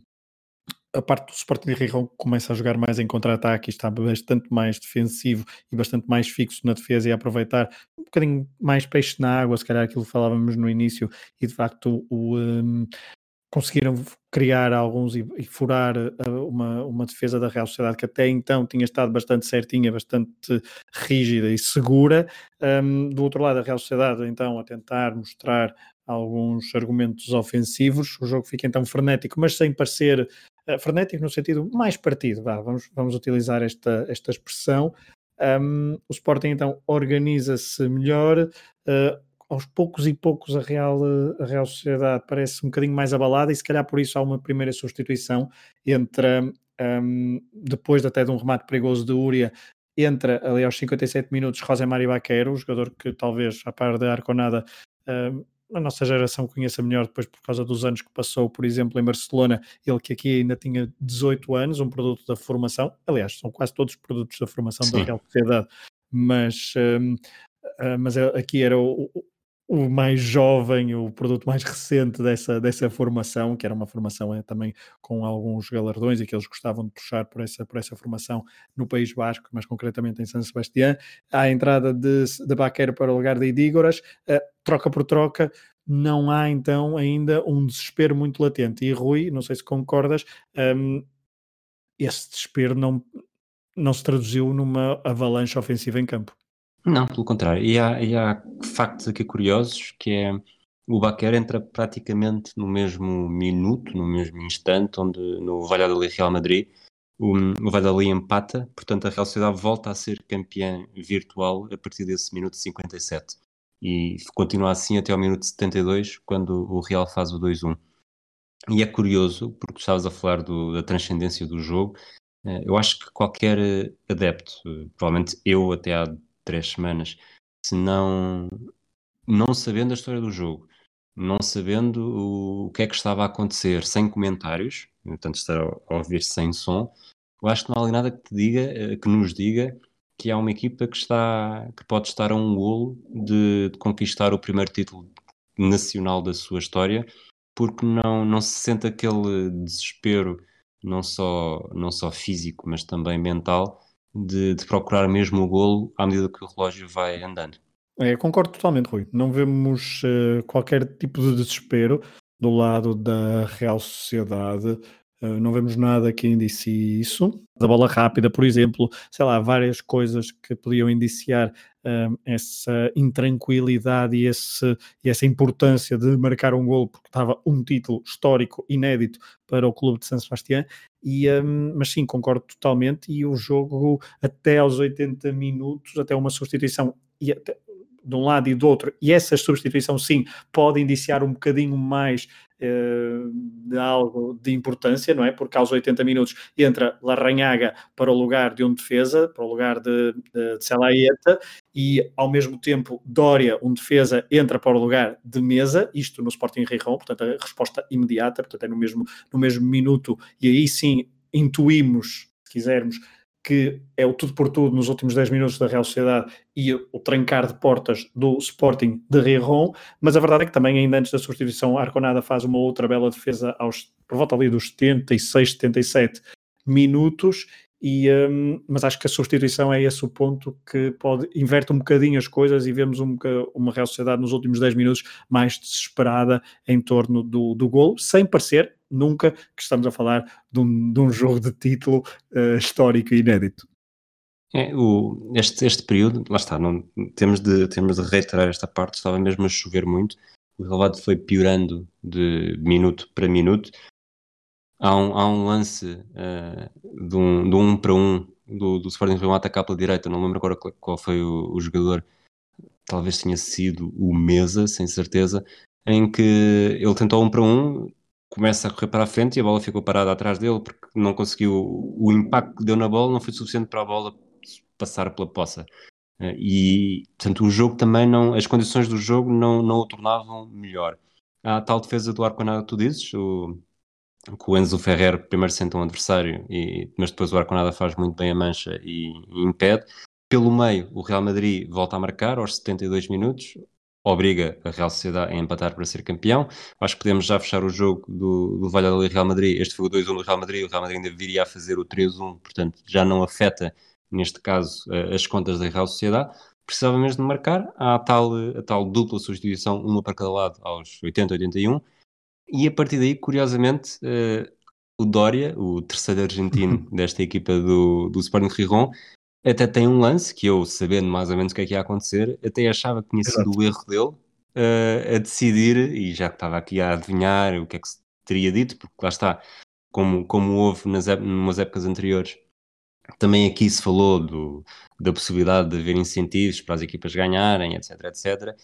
a parte do Sporting de Reiron começa a jogar mais em contra-ataque está bastante mais defensivo e bastante mais fixo na defesa e a aproveitar um bocadinho mais peixe na água, se calhar aquilo que falávamos no início, e de facto o, um, conseguiram criar alguns e, e furar uh, uma, uma defesa da Real Sociedade que até então tinha estado bastante certinha, bastante rígida e segura. Um, do outro lado, a Real Sociedade então a tentar mostrar alguns argumentos ofensivos. O jogo fica então frenético, mas sem parecer uh, frenético no sentido mais partido. Vá, vamos, vamos utilizar esta, esta expressão. Um, o Sporting então organiza-se melhor, uh, aos poucos e poucos a Real, a Real Sociedade parece um bocadinho mais abalada e se calhar por isso há uma primeira substituição entre, um, depois até de um remate perigoso de Úria, entra ali aos 57 minutos José Mário Baquero, um jogador que talvez, a par da Arconada, um, a nossa geração conheça melhor depois por causa dos anos que passou, por exemplo, em Barcelona, ele que aqui ainda tinha 18 anos, um produto da formação, aliás, são quase todos produtos da formação Sim. da Real Sociedade, mas, um, uh, mas aqui era o, o mais jovem, o produto mais recente dessa, dessa formação, que era uma formação é, também com alguns galardões e que eles gostavam de puxar por essa, por essa formação no País Basco, mais concretamente em San Sebastián. A entrada de, de Baqueiro para o lugar de Idígoras, uh, troca por troca, não há então ainda um desespero muito latente. E Rui, não sei se concordas, um, esse desespero não, não se traduziu numa avalanche ofensiva em campo. Não, pelo contrário. E há, e há factos aqui curiosos que é o Baquer entra praticamente no mesmo minuto, no mesmo instante, onde no Valladolid Real Madrid o, o Valladolid empata, portanto a Real Sociedade volta a ser campeã virtual a partir desse minuto 57 e continua assim até ao minuto 72 quando o Real faz o 2-1 e é curioso, porque estavas a falar do, da transcendência do jogo. Eh, eu acho que qualquer adepto, eh, provavelmente eu até há três semanas, se não, não sabendo a história do jogo, não sabendo o, o que é que estava a acontecer, sem comentários, portanto estar a, a ouvir sem som, eu acho que não há nada que te diga, eh, que nos diga que há uma equipa que está que pode estar a um golo de, de, conquistar o primeiro título nacional da sua história, porque não, não se sente aquele desespero não só, não só físico, mas também mental, de, de procurar mesmo o golo à medida que o relógio vai andando. É, concordo totalmente, Rui. Não vemos uh, qualquer tipo de desespero do lado da Real Sociedade. Uh, não vemos nada que indicie isso. Da bola rápida, por exemplo, sei lá, várias coisas que podiam indiciar uh, essa intranquilidade e, esse, e essa importância de marcar um gol, porque estava um título histórico, inédito para o clube de San Sebastián. E, um, mas sim, concordo totalmente. E o jogo, até aos 80 minutos, até uma substituição e até, de um lado e do outro, e essa substituição sim pode indiciar um bocadinho mais uh, de algo de importância, não é? Porque aos 80 minutos entra Larranhaga para o lugar de um defesa, para o lugar de, de, de Selaeta, e ao mesmo tempo Dória, um defesa, entra para o lugar de Mesa, isto no Sporting Rihon, portanto a resposta imediata, portanto é no mesmo, no mesmo minuto, e aí sim intuímos, se quisermos, que é o tudo por tudo nos últimos 10 minutos da Real Sociedade e o trancar de portas do Sporting de Riron, mas a verdade é que também ainda antes da substituição Arconada faz uma outra bela defesa aos, por volta ali dos 76, 77 minutos e, um, mas acho que a substituição é esse o ponto que pode inverte um bocadinho as coisas e vemos um, uma Real Sociedade nos últimos 10 minutos mais desesperada em torno do, do gol, sem parecer nunca que estamos a falar de um, de um jogo de título uh, histórico e inédito. É, o, este, este período, lá está, não, temos, de, temos de reiterar esta parte, estava mesmo a chover muito, o relevado foi piorando de minuto para minuto, há um, há um lance uh, de, um, de um para um do, do Sporting Rio atacar pela direita, não lembro agora qual, foi o, o, jogador, talvez tenha sido o Mesa, sem certeza, em que ele tentou um para um, começa a correr para a frente e a bola ficou parada atrás dele porque não conseguiu, o impacto que deu na bola não foi suficiente para a bola passar pela poça. Uh, e, portanto, o jogo também não, as condições do jogo não, não o tornavam melhor. Há a tal defesa do Arconada que tu dizes, o, que o Enzo Ferrer primeiro senta um adversário, e, mas depois o Arconada faz muito bem a mancha e, e, impede. Pelo meio, o Real Madrid volta a marcar aos 72 minutos, obriga a Real Sociedade a empatar para ser campeão. Acho que podemos já fechar o jogo do, do Valladolid Real Madrid. Este foi o 2-1 do Real Madrid, o Real Madrid ainda viria a fazer o 3-1, portanto já não afeta, neste caso, as contas da Real Sociedade. Precisava mesmo de marcar, a tal, a tal dupla substituição, uma para cada lado, aos 80-81 e a partir daí, curiosamente, uh, o Dória, o terceiro argentino desta equipa do, do Sporting Rijon, até tem um lance que eu, sabendo mais ou menos o que é que ia acontecer, até achava que tinha sido o erro dele uh, a decidir, e já que estava aqui a adivinhar o que é que se teria dito, porque lá está, como, como houve nas umas épocas anteriores, também aqui se falou do, da possibilidade de haver incentivos para as equipas ganharem, etc, etc.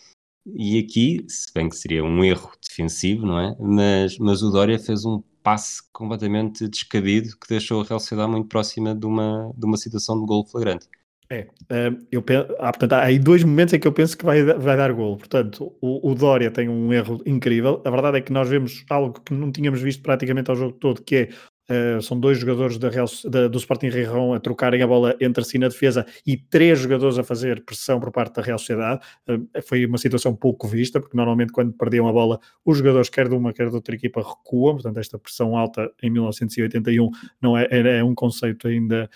E aqui, se bem que seria um erro defensivo, não é? Mas, mas o Dória fez um passe completamente descabido que deixou a Real Sociedade muito próxima de uma, de uma situação de gol flagrante. É, eh, eu penso, ah, portanto, há aí dois momentos em que eu penso que vai, vai dar gol. Portanto, o, o, Dória tem um erro incrível. A verdade é que nós vemos algo que não tínhamos visto praticamente ao jogo todo, que é Uh, são dois jogadores da Real, da, do Sporting Rihon a trocarem a bola entre si na defesa e três jogadores a fazer pressão por parte da Real Sociedade. Uh, foi uma situação pouco vista, porque normalmente quando perdiam a bola, os jogadores, quer de uma, quer de outra equipa, recuam. Portanto, esta pressão alta em 1981 não é, é, é um conceito ainda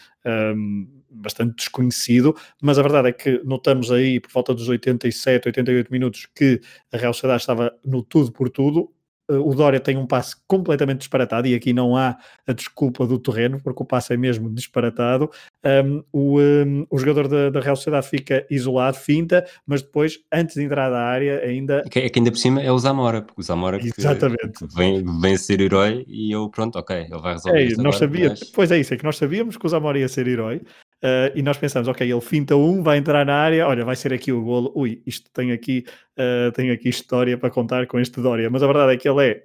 um, bastante desconhecido, mas a verdade é que notamos aí, por volta dos 87, 88 minutos, que a Real Sociedade estava no tudo por tudo, eh, o Dória tem um passe completamente disparatado e aqui não há a desculpa do terreno, porque o passe é mesmo disparatado. Um, o, um, o, jogador da, da, Real Sociedade fica isolado, finta, mas depois, antes de entrar da área, ainda. É que, é que ainda por cima é o Zamora, porque o Zamora que, Exatamente. vem, vem ser herói e eu, pronto, ok, ele vai resolver é, isto nós agora, mas... Pois é isso, é que nós sabíamos que o Zamora ia ser herói, Uh, e nós pensamos, ok, ele finta um, vai entrar na área, olha, vai ser aqui o golo, ui, isto tem aqui, uh, tem aqui história para contar com este Dória, mas a verdade é que ele é,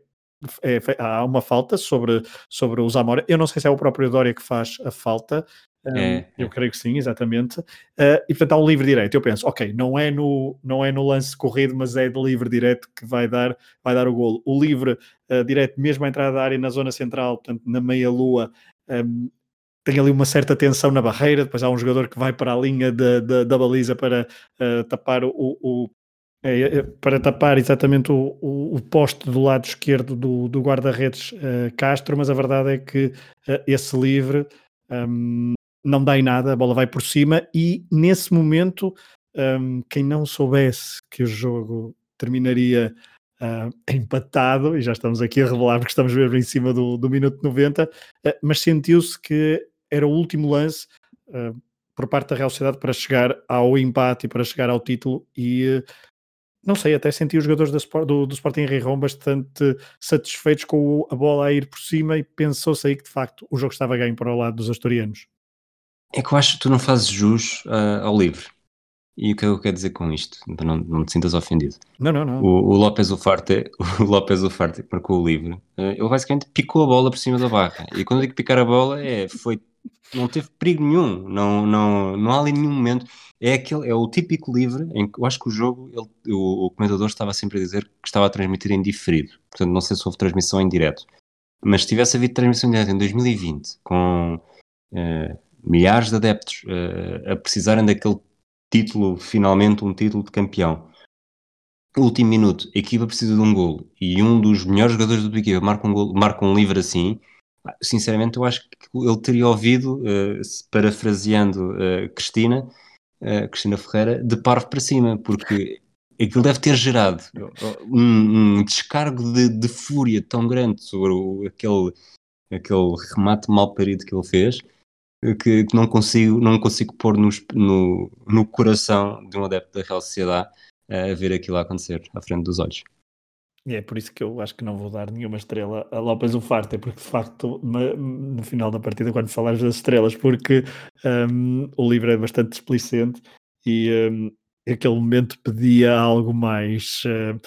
é, há uma falta sobre, sobre o Zamora, eu não sei se é o próprio Dória que faz a falta, um, é, eu é. creio que sim, exatamente, uh, e portanto há um livre direto, eu penso, ok, não é no, não é no lance corrido, mas é de livre direto que vai dar, vai dar o golo, o livre direto, mesmo à entrada da área na zona central, portanto na meia-lua, um, tem ali uma certa tensão na barreira, depois há um jogador que vai para a linha de, de, da baliza para uh, tapar o, o é, é, para tapar exatamente o, o, o, poste do lado esquerdo do, do guarda-redes uh, Castro, mas a verdade é que uh, esse livre um, não dá em nada, a bola vai por cima e nesse momento um, quem não soubesse que o jogo terminaria uh, empatado, e já estamos aqui a revelar porque estamos mesmo em cima do, do minuto 90, mas sentiu-se que era o último lance uh, por parte da Real Sociedade para chegar ao empate e para chegar ao título e uh, não sei, até senti os jogadores do, do, do Sporting bastante satisfeitos com a bola a ir por cima e pensou-se aí que de facto o jogo estava ganho para o lado dos asturianos. É que eu acho que tu não fazes jus uh, ao livre. E o que é que eu quero dizer com isto? Não, não te sintas ofendido. Não, não, não. O, o López Ufarte, o López Ufarte que marcou o livre, ele basicamente picou a bola por cima da barra. E quando eu digo picar a bola, é, foi não teve perigo nenhum, não, não, não há ali nenhum momento. É, aquele, é o típico livre em que eu acho que o jogo, ele, o, o comentador estava sempre a dizer que estava a transmitir em diferido, portanto não sei se houve transmissão em direto, mas se tivesse havido transmissão em direto em 2020, com uh, milhares de adeptos uh, a precisarem daquele título, finalmente um título de campeão, último minuto, a equipa precisa de um golo. E um dos melhores jogadores da equipa marca um, golo, marca um livre assim, Sinceramente, eu acho que ele teria ouvido, uh, parafraseando uh, Cristina, uh, Cristina Ferreira, de parvo para cima, porque aquilo deve ter gerado um, um descargo de, de, fúria tão grande sobre o, aquele, aquele remate mal parido que ele fez, que, que não consigo, não consigo pôr no, no, no coração de um adepto da Real Sociedade a ver aquilo acontecer à frente dos olhos. E é por isso que eu acho que não vou dar nenhuma estrela a López Ufarte, porque de facto, no, final da partida, quando falares das estrelas, porque um, o livro é bastante displicente e um, aquele momento pedia algo mais uh,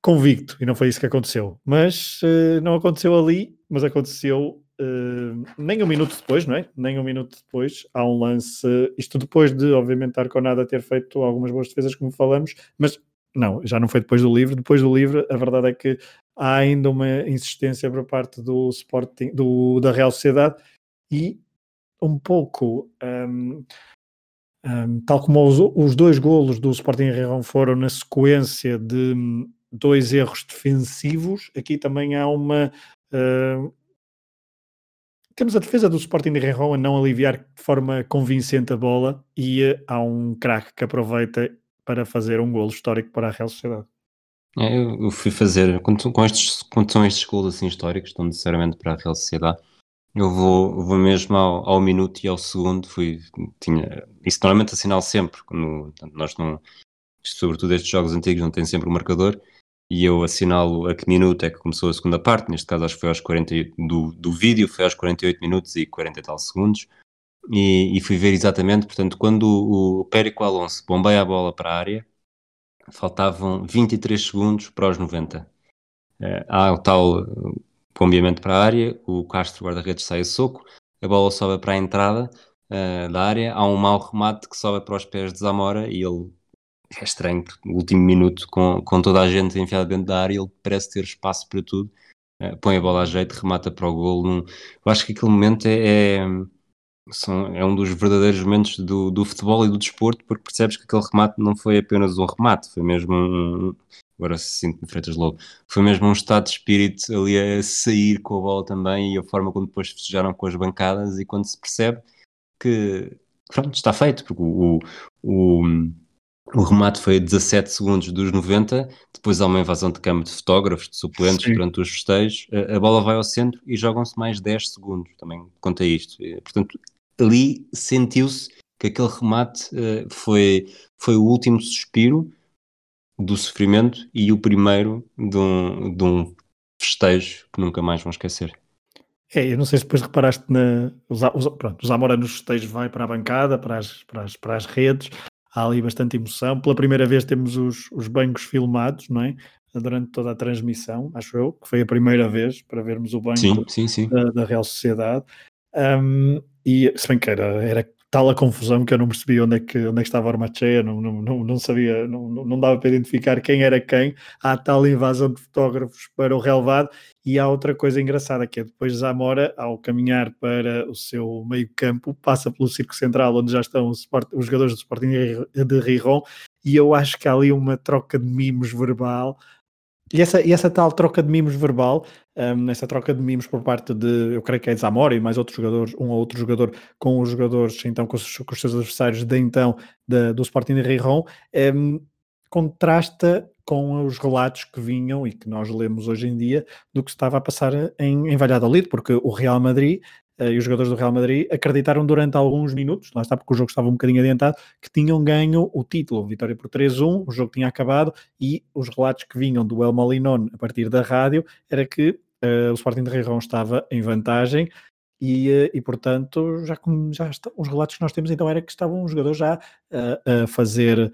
convicto, e não foi isso que aconteceu. Mas uh, não aconteceu ali, mas aconteceu uh, nem um minuto depois, não é? Nem um minuto depois, há um lance, isto depois de, obviamente, Arconada ter feito algumas boas defesas, como falamos, mas não, já não foi depois do livro. Depois do livro, a verdade é que há ainda uma insistência por parte do Sporting, do, da Real Sociedade e um pouco um, um, tal como os, os, dois golos do Sporting Rerão foram na sequência de hum, dois erros defensivos, aqui também há uma. Uh, temos a defesa do Sporting de Rerron a não aliviar de forma convincente a bola e há um craque que aproveita para fazer um golo histórico para a Real Sociedade. É, eu, fui fazer, quando, com estes, quando são estes golos assim históricos, estão necessariamente para a Real Sociedade, eu vou, vou mesmo ao, ao minuto e ao segundo, fui, tinha, isso normalmente assinalo sempre, quando, nós não, sobretudo estes jogos antigos não tem sempre o um marcador, e eu assinalo a que minuto é que começou a segunda parte, neste caso acho que foi aos 48, do, do vídeo, foi aos 48 minutos e 40 e tal segundos, e, e, fui ver exatamente, portanto, quando o, o Périco Alonso bombeia a bola para a área, faltavam 23 segundos para os 90. Uh, há o tal bombeamento para a área, o Castro guarda-redes sai a soco, a bola sobe para a entrada uh, da área, há um mau remate que sobe para os pés de Zamora e ele é estranho, no último minuto, com, com toda a gente enfiada dentro da área, ele parece ter espaço para tudo, uh, põe a bola a jeito, remata para o golo. Num... Eu acho que aquele momento é, é são, é um dos verdadeiros momentos do, do futebol e do desporto, porque percebes que aquele remate não foi apenas um remate, foi mesmo um. Agora se sinto-me Freitas Lobo, foi mesmo um estado de espírito ali a sair com a bola também e a forma como depois festejaram com as bancadas e quando se percebe que pronto, está feito, porque o, o, o remate foi a 17 segundos dos 90, depois há uma invasão de campo de fotógrafos, de suplentes Sim. durante os festejos, a, a, bola vai ao centro e jogam-se mais 10 segundos, também conta isto. Portanto, ali sentiu-se que aquele remate uh, foi, foi o último suspiro do sofrimento e o primeiro de um, de um festejo que nunca mais vão esquecer. É, eu não sei se depois reparaste na. Os, os, pronto, o Zamora nos festejos vai para a bancada, para as, para as, para as redes, há ali bastante emoção. Pela primeira vez temos os, os bancos filmados, não é? Durante toda a transmissão, acho eu, que foi a primeira vez para vermos o banco sim, sim, sim. Da, da, Real Sociedade. Um, e se bem que era, era tal a confusão que eu não percebi onde é que, onde é que estava a Armachea, não, não, não, não sabia, não, não dava para identificar quem era quem. Há tal invasão de fotógrafos para o relevado e há outra coisa engraçada que é depois Zamora, ao caminhar para o seu meio campo, passa pelo Circo Central onde já estão os, os jogadores do Sporting de Riron e eu acho que há ali uma troca de mimos verbal e essa, e essa tal troca de mimos verbal, um, essa troca de mimos por parte de, eu creio que é de Zamora e mais outros jogadores, um ou outro jogador com os jogadores, então com os, com os seus adversários de então de, do Sporting de Rijon, um, contrasta com os relatos que vinham e que nós lemos hoje em dia do que estava a passar em, em Valladolid, porque o Real Madrid e os jogadores do Real Madrid acreditaram durante alguns minutos, lá está porque o jogo estava um bocadinho adiantado, que tinham ganho o título, vitória por 3-1, o jogo tinha acabado e os relatos que vinham do El Malinon a partir da rádio era que uh, o Sporting de Rijon estava em vantagem e, uh, e portanto, já, já está, os relatos que nós temos então era que estavam os jogadores já uh, a fazer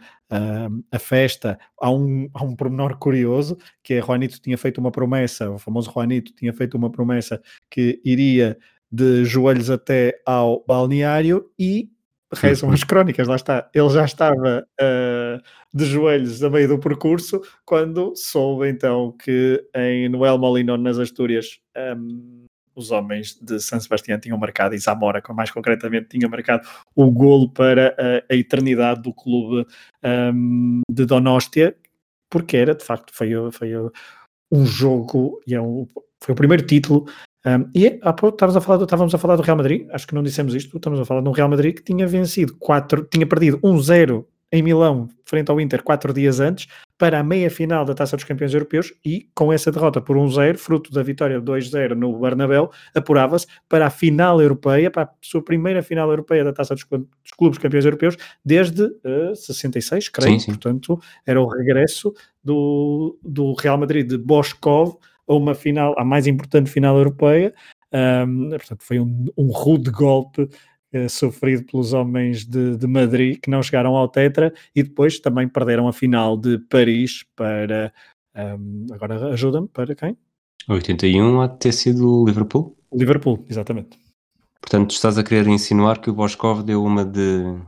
a festa. Há um, há um pormenor curioso que é Juanito tinha feito uma promessa, o famoso Juanito tinha feito uma promessa que iria de joelhos até ao balneário e rezam as crónicas, lá está. Ele já estava uh, de joelhos a meio do percurso quando soube então que em Noel Molino, nas Astúrias, um, os homens de San Sebastião tinham marcado, e Zamora, mais concretamente, tinha marcado o golo para a, a eternidade do clube um, de Donóstia, porque era, de facto, foi, foi um jogo, e é um, foi o primeiro título um, e há pouco estávamos a, falar do, estávamos a falar do Real Madrid, acho que não dissemos isto, estamos a falar de um Real Madrid que tinha vencido 4, tinha perdido 1-0 em Milão, frente ao Inter, quatro dias antes, para a meia-final da Taça dos Campeões Europeus e com essa derrota por 1-0, fruto da vitória 2-0 no Bernabéu, apurava-se para a final europeia, para a sua primeira final europeia da Taça dos, dos Clubes Campeões Europeus desde uh, 66, creio. Sim, sim. Portanto, era o regresso do, do Real Madrid de Boskov a uma final, a mais importante final europeia. Um, portanto, foi um, um rude golpe uh, sofrido pelos homens de, de, Madrid que não chegaram ao Tetra e depois também perderam a final de Paris para. Um, agora ajuda-me, para quem? 81 há de ter sido Liverpool? Liverpool, exatamente. Portanto, estás a querer insinuar que o Boskov deu uma de.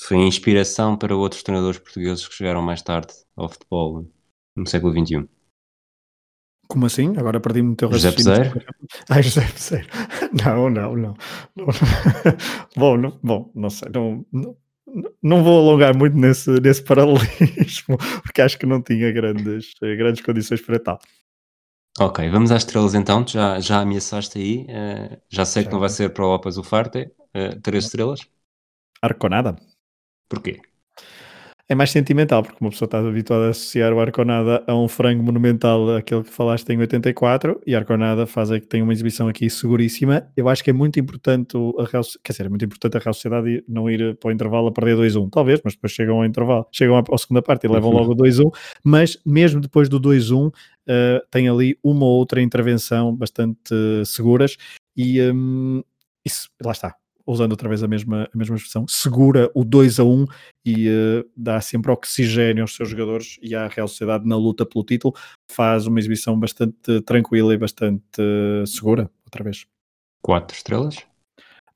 Foi inspiração para outros treinadores portugueses que chegaram mais tarde ao futebol no século XXI. Como assim? Agora perdi-me o teu José Peseiro? Ai, José Peseiro. Não, não, não. não. bom, não, bom, não sei. Não, não, não vou alongar muito nesse, nesse paralelismo, porque acho que não tinha grandes, grandes condições para tal. Ok, vamos às estrelas então. Já, já ameaçaste aí. Uh, já sei já. que não vai ser para o Opas o Farte. Uh, três estrelas? Arconada. Porquê? É mais sentimental, porque uma pessoa está habituada a associar o Arconada a um frango monumental, aquele que falaste em 84, e Arconada faz é que tem uma exibição aqui seguríssima. Eu acho que é muito importante a Real, quer dizer, é muito importante a Real Sociedade não ir para o intervalo a perder 2-1, talvez, mas depois chegam ao intervalo, chegam à segunda parte e levam logo o 2-1, mas mesmo depois do 2-1, uh, eh, tem ali uma ou outra intervenção bastante uh, seguras, e um, isso, lá está, usando outra vez a mesma, a mesma expressão, segura o 2 a 1 e uh, dá sempre oxigênio aos seus jogadores e à Real Sociedade na luta pelo título. Faz uma exibição bastante tranquila e bastante uh, segura, outra vez. Quatro estrelas.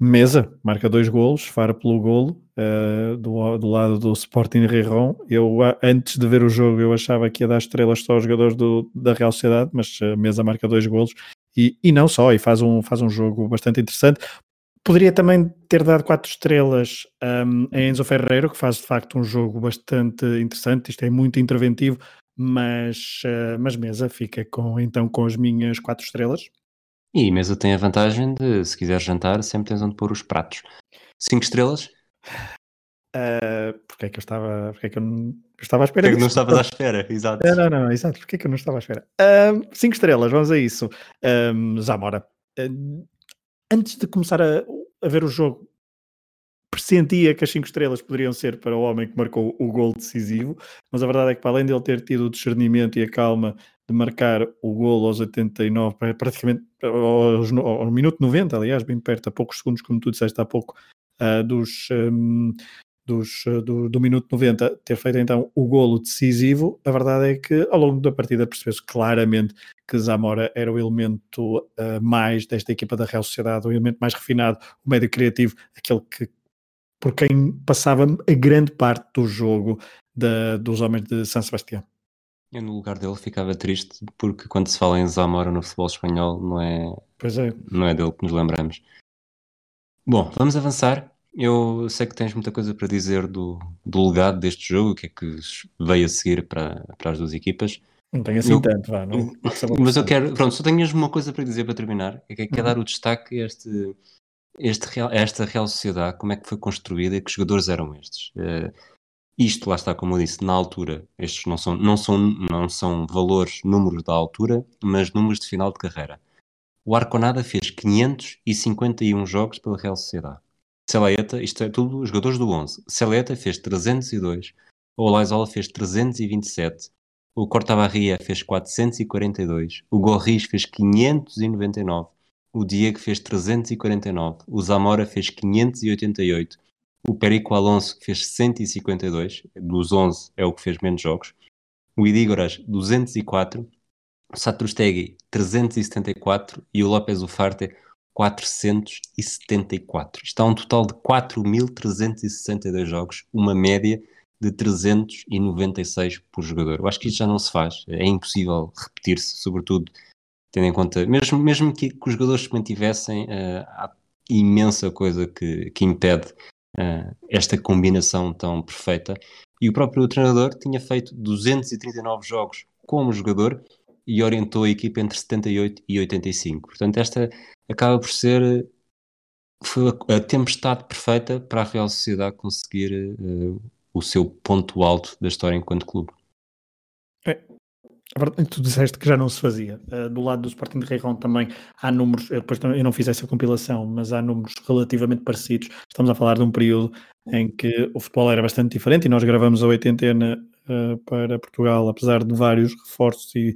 Mesa, marca dois golos, fara pelo golo, uh, do, do lado do Sporting Riron. Eu, antes de ver o jogo, eu achava que ia dar estrelas só aos jogadores do, da Real Sociedade, mas a Mesa marca dois golos e, e não só, e faz um, faz um jogo bastante interessante. Poderia também ter dado quatro estrelas um, a Enzo Ferreiro, que faz de facto um jogo bastante interessante. Isto é muito interventivo, mas, uh, mas Mesa fica com, então com as minhas quatro estrelas. E Mesa tem a vantagem de, se quiser jantar, sempre tens onde pôr os pratos. Cinco estrelas? Uh, porque é que eu estava, porque é que eu não, eu estava à espera porque disso? não estavas à espera, exato. Não, não, não, exato, porque é que eu não estava à espera? Uh, cinco estrelas, vamos a isso. Um, Zamora, uh, antes de começar a, a, ver o jogo, pressentia que as cinco estrelas poderiam ser para o homem que marcou o gol decisivo, mas a verdade é que para além dele ter tido o discernimento e a calma de marcar o gol aos 89, praticamente aos, ao, ao minuto 90, aliás, bem perto, a poucos segundos, como tu disseste há pouco, uh, dos, um, dos, do, do, minuto 90, ter feito então o golo decisivo, a verdade é que ao longo da partida percebeu-se claramente que Zamora era o elemento uh, mais desta equipa da Real Sociedade, o elemento mais refinado, o médio criativo, aquele que por quem passava a grande parte do jogo da, dos homens de San Sebastião. Eu no lugar dele ficava triste porque quando se fala em Zamora no futebol espanhol não é, é. não é dele que nos lembramos. Bom, vamos avançar. Eu sei que tens muita coisa para dizer do, do legado deste jogo, o que é que veio a seguir para, para as duas equipas. Não tenho assim eu, tanto, vá. Não, mas eu quero, pronto, só tenho mesmo uma coisa para dizer para terminar, é que é que uhum. dar o destaque a este, este real, esta Real Sociedade, como é que foi construída e que jogadores eram estes. Uh, isto, lá está, como eu disse, na altura, estes não são, não são, não são valores, números da altura, mas números de final de carreira. O Arconada fez 551 jogos pela Real Sociedade. Celaeta, isto é tudo jogadores do 11. Celaeta fez 302, o Olaizola fez 327, o Cortabarria fez 442, o Gorris fez 599, o Diego fez 349, o Zamora fez 588, o Perico Alonso fez 152, dos 11 é o que fez menos jogos, o Idígoras 204, o Satrustegui 374 e o López Ufarte 474. Está um total de 4.362 jogos, uma média de 396 por jogador. Eu acho que isto já não se faz, é impossível repetir-se, sobretudo tendo em conta, mesmo, mesmo que, que os jogadores se mantivessem, uh, há imensa coisa que, que impede uh, esta combinação tão perfeita. E o próprio treinador tinha feito 239 jogos como jogador e orientou a equipa entre 78 e 85. Portanto, esta acaba por ser a tempestade perfeita para a Real Sociedade conseguir uh, o seu ponto alto da história enquanto clube. É, Tu disseste que já não se fazia. Uh, do lado do Sporting de Rejon também há números, eu, depois eu não fiz essa compilação, mas há números relativamente parecidos. Estamos a falar de um período em que o futebol era bastante diferente e nós gravamos a oitentena uh, para Portugal, apesar de vários reforços e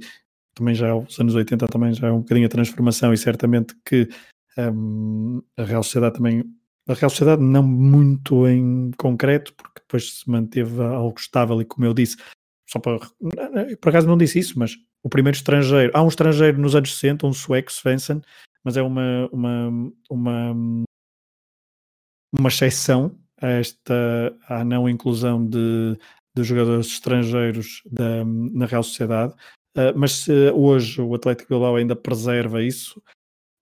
também já os anos 80 também já é um bocadinho a transformação e certamente que um, a Real Sociedade também a Real Sociedade não muito em concreto, porque depois se manteve algo estável e como eu disse, só para por acaso não disse isso, mas o primeiro estrangeiro, há um estrangeiro nos anos 60, um sueco, Svensson, mas é uma uma, uma, uma exceção a esta à não inclusão de, de jogadores estrangeiros da, na Real Sociedade mas se hoje o Atlético Bilbao ainda preserva isso,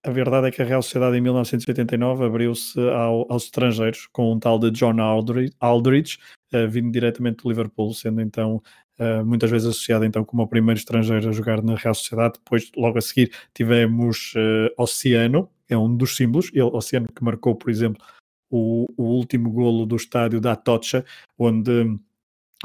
a verdade é que a Real Sociedade em 1989 abriu-se ao, aos estrangeiros com um tal de John Aldridge, Aldridge uh, vindo diretamente do Liverpool, sendo então uh, muitas vezes associado então como o primeiro estrangeiro a jogar na Real Sociedade. Depois, logo a seguir, tivemos Oceano, é um dos símbolos, ele, Oceano que marcou, por exemplo, o, o último golo do estádio da Atocha, onde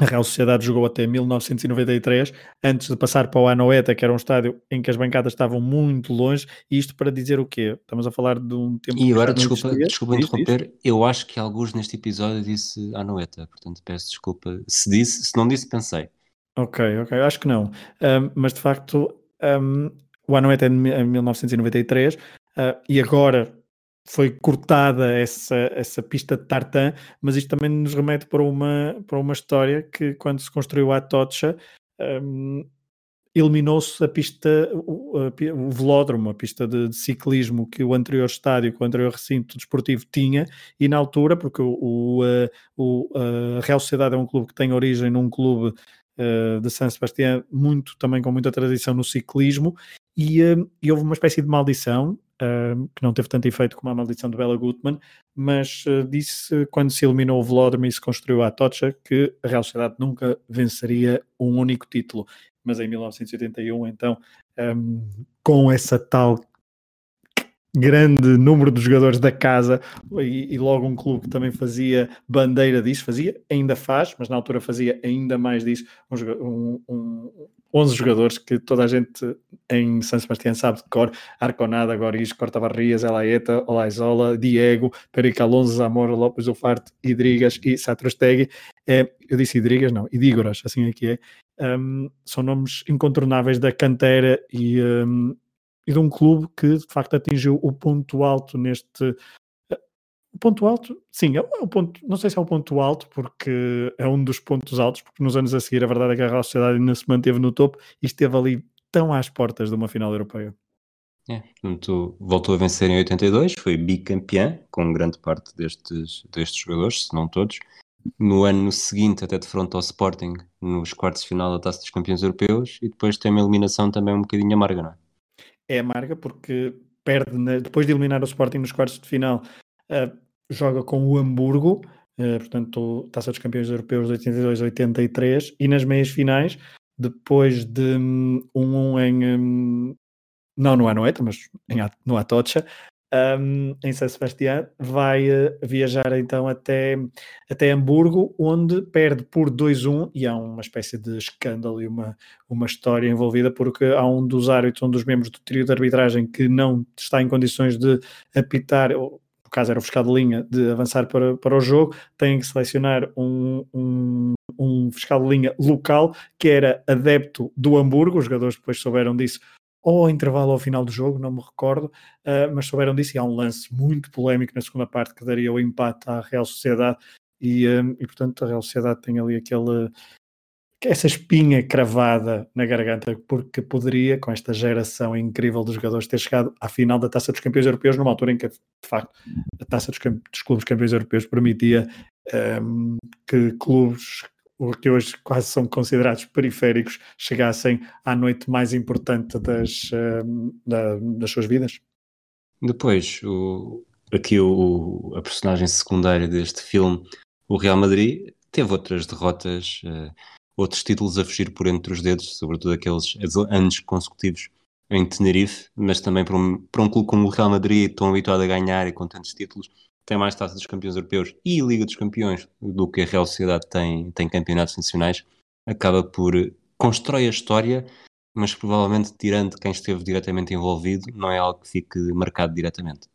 a Real Sociedade jogou até 1993, antes de passar para o Anoeta, que era um estádio em que as bancadas estavam muito longe, e isto para dizer o quê? Estamos a falar de um tempo... E agora, desculpa, desculpa interromper, eu acho que alguns neste episódio disse Anoeta, portanto peço desculpa. Se disse, se não disse, pensei. Ok, ok, acho que não. Um, mas de facto, um, o Anoeta é de 1993, uh, e agora foi cortada essa, essa pista de tartan, mas isto também nos remete para uma, para uma história que quando se construiu a Atocha um, eliminou-se a pista, o, a, o velódromo, a pista de, de, ciclismo que o anterior estádio, que o anterior recinto desportivo tinha, e na altura, porque o, o, o a Real Sociedade é um clube que tem origem num clube uh, de San Sebastián, muito, também com muita tradição no ciclismo, e, uh, e houve uma espécie de maldição que não teve tanto efeito como a maldição de Bela Gutmann, mas uh, disse quando se eliminou o Vlodrome e se construiu a Atocha que a Real Sociedade nunca venceria um único título. Mas em 1981, então, um, com essa tal grande número de jogadores da casa e, e, logo um clube que também fazia bandeira disso, fazia, ainda faz, mas na altura fazia ainda mais disso, um, um, 11 jogadores que toda a gente em São Sebastião sabe de cor, Arconada, Goris, Cortabarrias, Elaeta, Olaizola, Diego, Perica Alonso, Zamora, Lopes Ufarte, Idrigas e Satrostegui. É, eu disse Idrigas, não, Idígoras, assim é que é. Um, são nomes incontornáveis da cantera e um, de um clube que de facto atingiu o ponto alto neste. O ponto alto, sim, é o ponto, não sei se é o ponto alto, porque é um dos pontos altos, porque nos anos a seguir a verdade é que a Real Sociedade ainda se manteve no topo e esteve ali tão às portas de uma final europeia. É, portanto, voltou a vencer em 82, foi bicampeã, com grande parte destes, destes jogadores, se não todos. No ano seguinte, até de frente ao Sporting, nos quartos de final da Taça dos Campeões Europeus, e depois tem uma eliminação também um bocadinho amarga, não é? É amarga porque perde na, depois de eliminar o Sporting nos quartos de final, uh, joga com o Hamburgo, uh, portanto, Taça dos Campeões Europeus de 82-83, e nas meias finais, depois de 1-1 um, um em. Um, não no Anoeta, mas em, no Atocha, um, em São Sebastião, vai uh, viajar então até, até Hamburgo, onde perde por 2-1 e há uma espécie de escândalo e uma, uma história envolvida, porque há um dos árbitros, um dos membros do trio de arbitragem que não está em condições de apitar, no caso era o fiscal de linha, de avançar para, para o jogo, tem que selecionar um, um, um fiscal de linha local que era adepto do Hamburgo, os jogadores depois souberam disso ou intervalo ao final do jogo, não me recordo, uh, mas souberam disso e há um lance muito polémico na segunda parte que daria o empate à Real Sociedade e, um, e portanto a Real Sociedade tem ali aquele essa espinha cravada na garganta, porque poderia, com esta geração incrível de jogadores, ter chegado à final da Taça dos Campeões Europeus, numa altura em que, de facto, a Taça dos, dos Clubes Campeões Europeus permitia um, que clubes que hoje quase são considerados periféricos, chegassem à noite mais importante das, uh, da, das suas vidas? Depois, o, aqui o, a personagem secundária deste filme, o Real Madrid, teve outras derrotas, uh, outros títulos a fugir por entre os dedos, sobretudo aqueles anos consecutivos em Tenerife, mas também para um, para um clube como o Real Madrid, tão habituado a ganhar e com tantos títulos, tem mais taça dos campeões europeus e Liga dos Campeões do que a Real Sociedade tem, tem campeonatos nacionais, acaba por constrói a história, mas provavelmente tirando quem esteve diretamente envolvido, não é algo que fique marcado diretamente.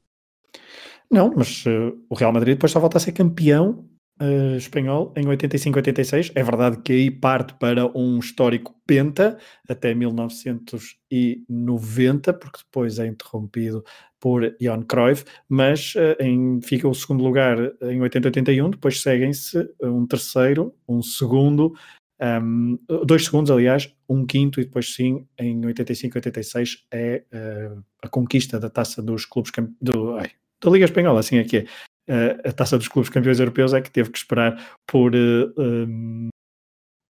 Não, mas uh, o Real Madrid depois só volta a ser campeão uh, espanhol em 85-86. É verdade que aí parte para um histórico penta até 1990, porque depois é interrompido por Johan Cruyff, mas uh, em, fica o segundo lugar em 80-81, depois seguem-se um terceiro, um segundo, um, dois segundos, aliás, um quinto, e depois sim, em 85-86 é uh, a conquista da taça dos clubes do, ai, da Liga Espanhola, assim é que é. A taça dos clubes campeões europeus é que teve que esperar por uh, um,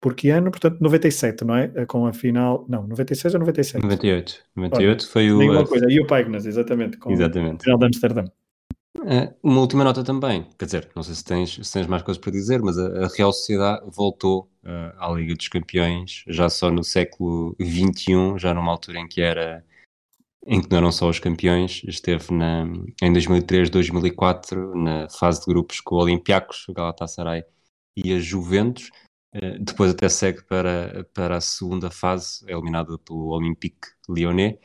por que ano? Portanto, 97, não é? Com a final. Não, 96 ou 97? 98. 98 Olha, foi o. Nenhuma coisa. E o Paignas, exatamente. Com exatamente. o final de Amsterdã. uma última nota também, quer dizer, não sei se tens, se tens mais coisas para dizer, mas a, a Real Sociedade voltou uh, à Liga dos Campeões já só no século XXI, já numa altura em que era em que não eram só os campeões, esteve na, em 2003, 2004 na fase de grupos com o Olympiacos, o Galatasaray e a Juventus. Uh, depois até segue para, para a segunda fase, é eliminada pelo Olympique Lyonnais.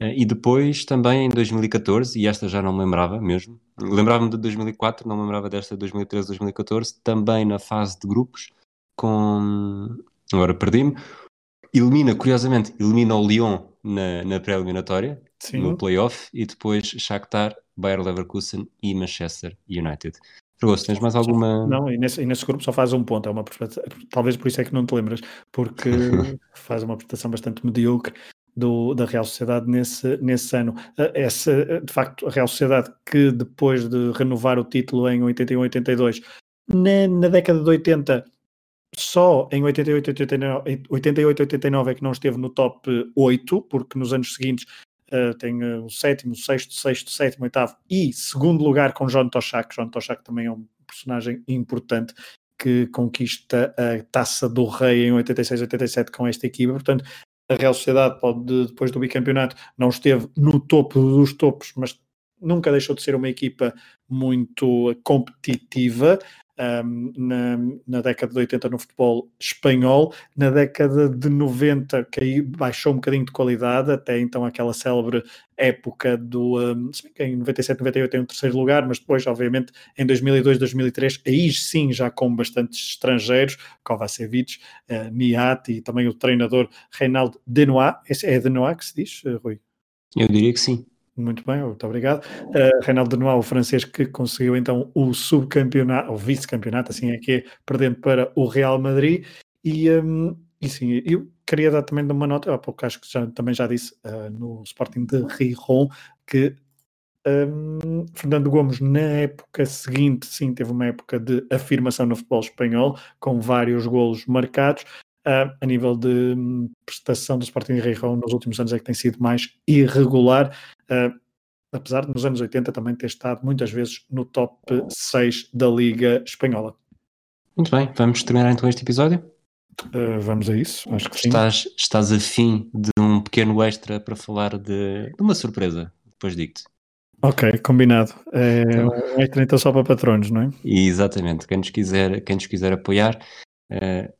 Uh, e depois também em 2014, e esta já não me lembrava mesmo, lembrava-me de 2004, não me lembrava desta de 2013, 2014, também na fase de grupos, com. Agora perdi-me. Elimina, curiosamente, elimina o Lyon na, na pré-eliminatória, no playoff, e depois Shakhtar, Bayer Leverkusen e Manchester United. Fragoso, tens mais alguma. Não, e nesse, e nesse grupo só faz um ponto, é uma talvez por isso é que não te lembras, porque faz uma prestação bastante medíocre do, da Real Sociedade nesse, nesse ano. Essa, de facto, a Real Sociedade que depois de renovar o título em 81-82, na, na década de 80 só em 88, 89, 88, 89 é que não esteve no top 8, porque nos anos seguintes Uh, tem uh, o sétimo, sexto, sexto, sétimo, oitavo e segundo lugar com John Toshak. John Toshak também é um personagem importante que conquista a taça do rei em 86, 87 com esta equipa. Portanto, a Real Sociedade pode, depois do bicampeonato, não esteve no topo dos topos, mas nunca deixou de ser uma equipa muito competitiva, um, na, na, década de 80 no futebol espanhol, na década de 90 caiu, baixou um bocadinho de qualidade, até então aquela célebre época do, um, que em 97, 98 tem um terceiro lugar, mas depois, obviamente, em 2002, 2003, aí sim já com bastantes estrangeiros, Kovacevic, uh, Niat e também o treinador Reinaldo Denois, é Denois que se diz, uh, Rui? Eu diria que sim. Muito bem, muito obrigado. Uh, Reinaldo Noir, o francês que conseguiu então o subcampeonato, o vice-campeonato, assim é que é, perdendo para o Real Madrid. E, um, e sim, eu queria dar também uma nota, há pouco acho que já, também já disse uh, no Sporting de Rijon, que um, Fernando Gomes, na época seguinte, sim, teve uma época de afirmação no futebol espanhol, com vários golos marcados. Uh, a nível de um, prestação do Sporting de Rijon nos últimos anos é que tem sido mais irregular uh, apesar de nos anos 80 também ter estado muitas vezes no top 6 da Liga Espanhola. Muito bem, vamos terminar então este episódio? Uh, vamos a isso, acho que estás, sim. Estás afim de um pequeno extra para falar de, de uma surpresa, depois digo-te. Ok, combinado. É então, um extra então só para patronos, não é? Exatamente, quem nos quiser, quem nos quiser apoiar, uh,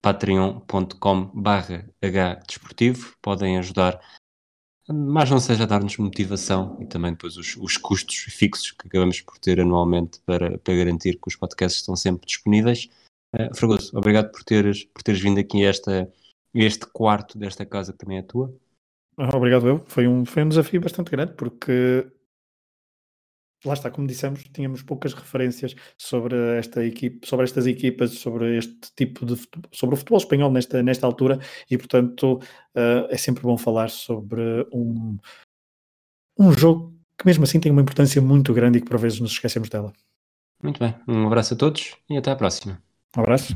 patreon.com barra hdesportivo, podem ajudar mas não seja dar-nos motivação e também depois os, os, custos fixos que acabamos por ter anualmente para, para garantir que os podcasts estão sempre disponíveis. Uh, Fragoso, obrigado por teres, por teres vindo aqui a esta, este quarto desta casa que também é tua. Ah, obrigado eu. Foi um, foi um desafio bastante grande porque lá está, como dissemos, tínhamos poucas referências sobre esta equipe, sobre estas equipas, sobre este tipo de sobre o futebol espanhol nesta, nesta altura e portanto uh, é sempre bom falar sobre um, um jogo que mesmo assim tem uma importância muito grande e que por vezes nos esquecemos dela. Muito bem, um abraço a todos e até à próxima. Um abraço.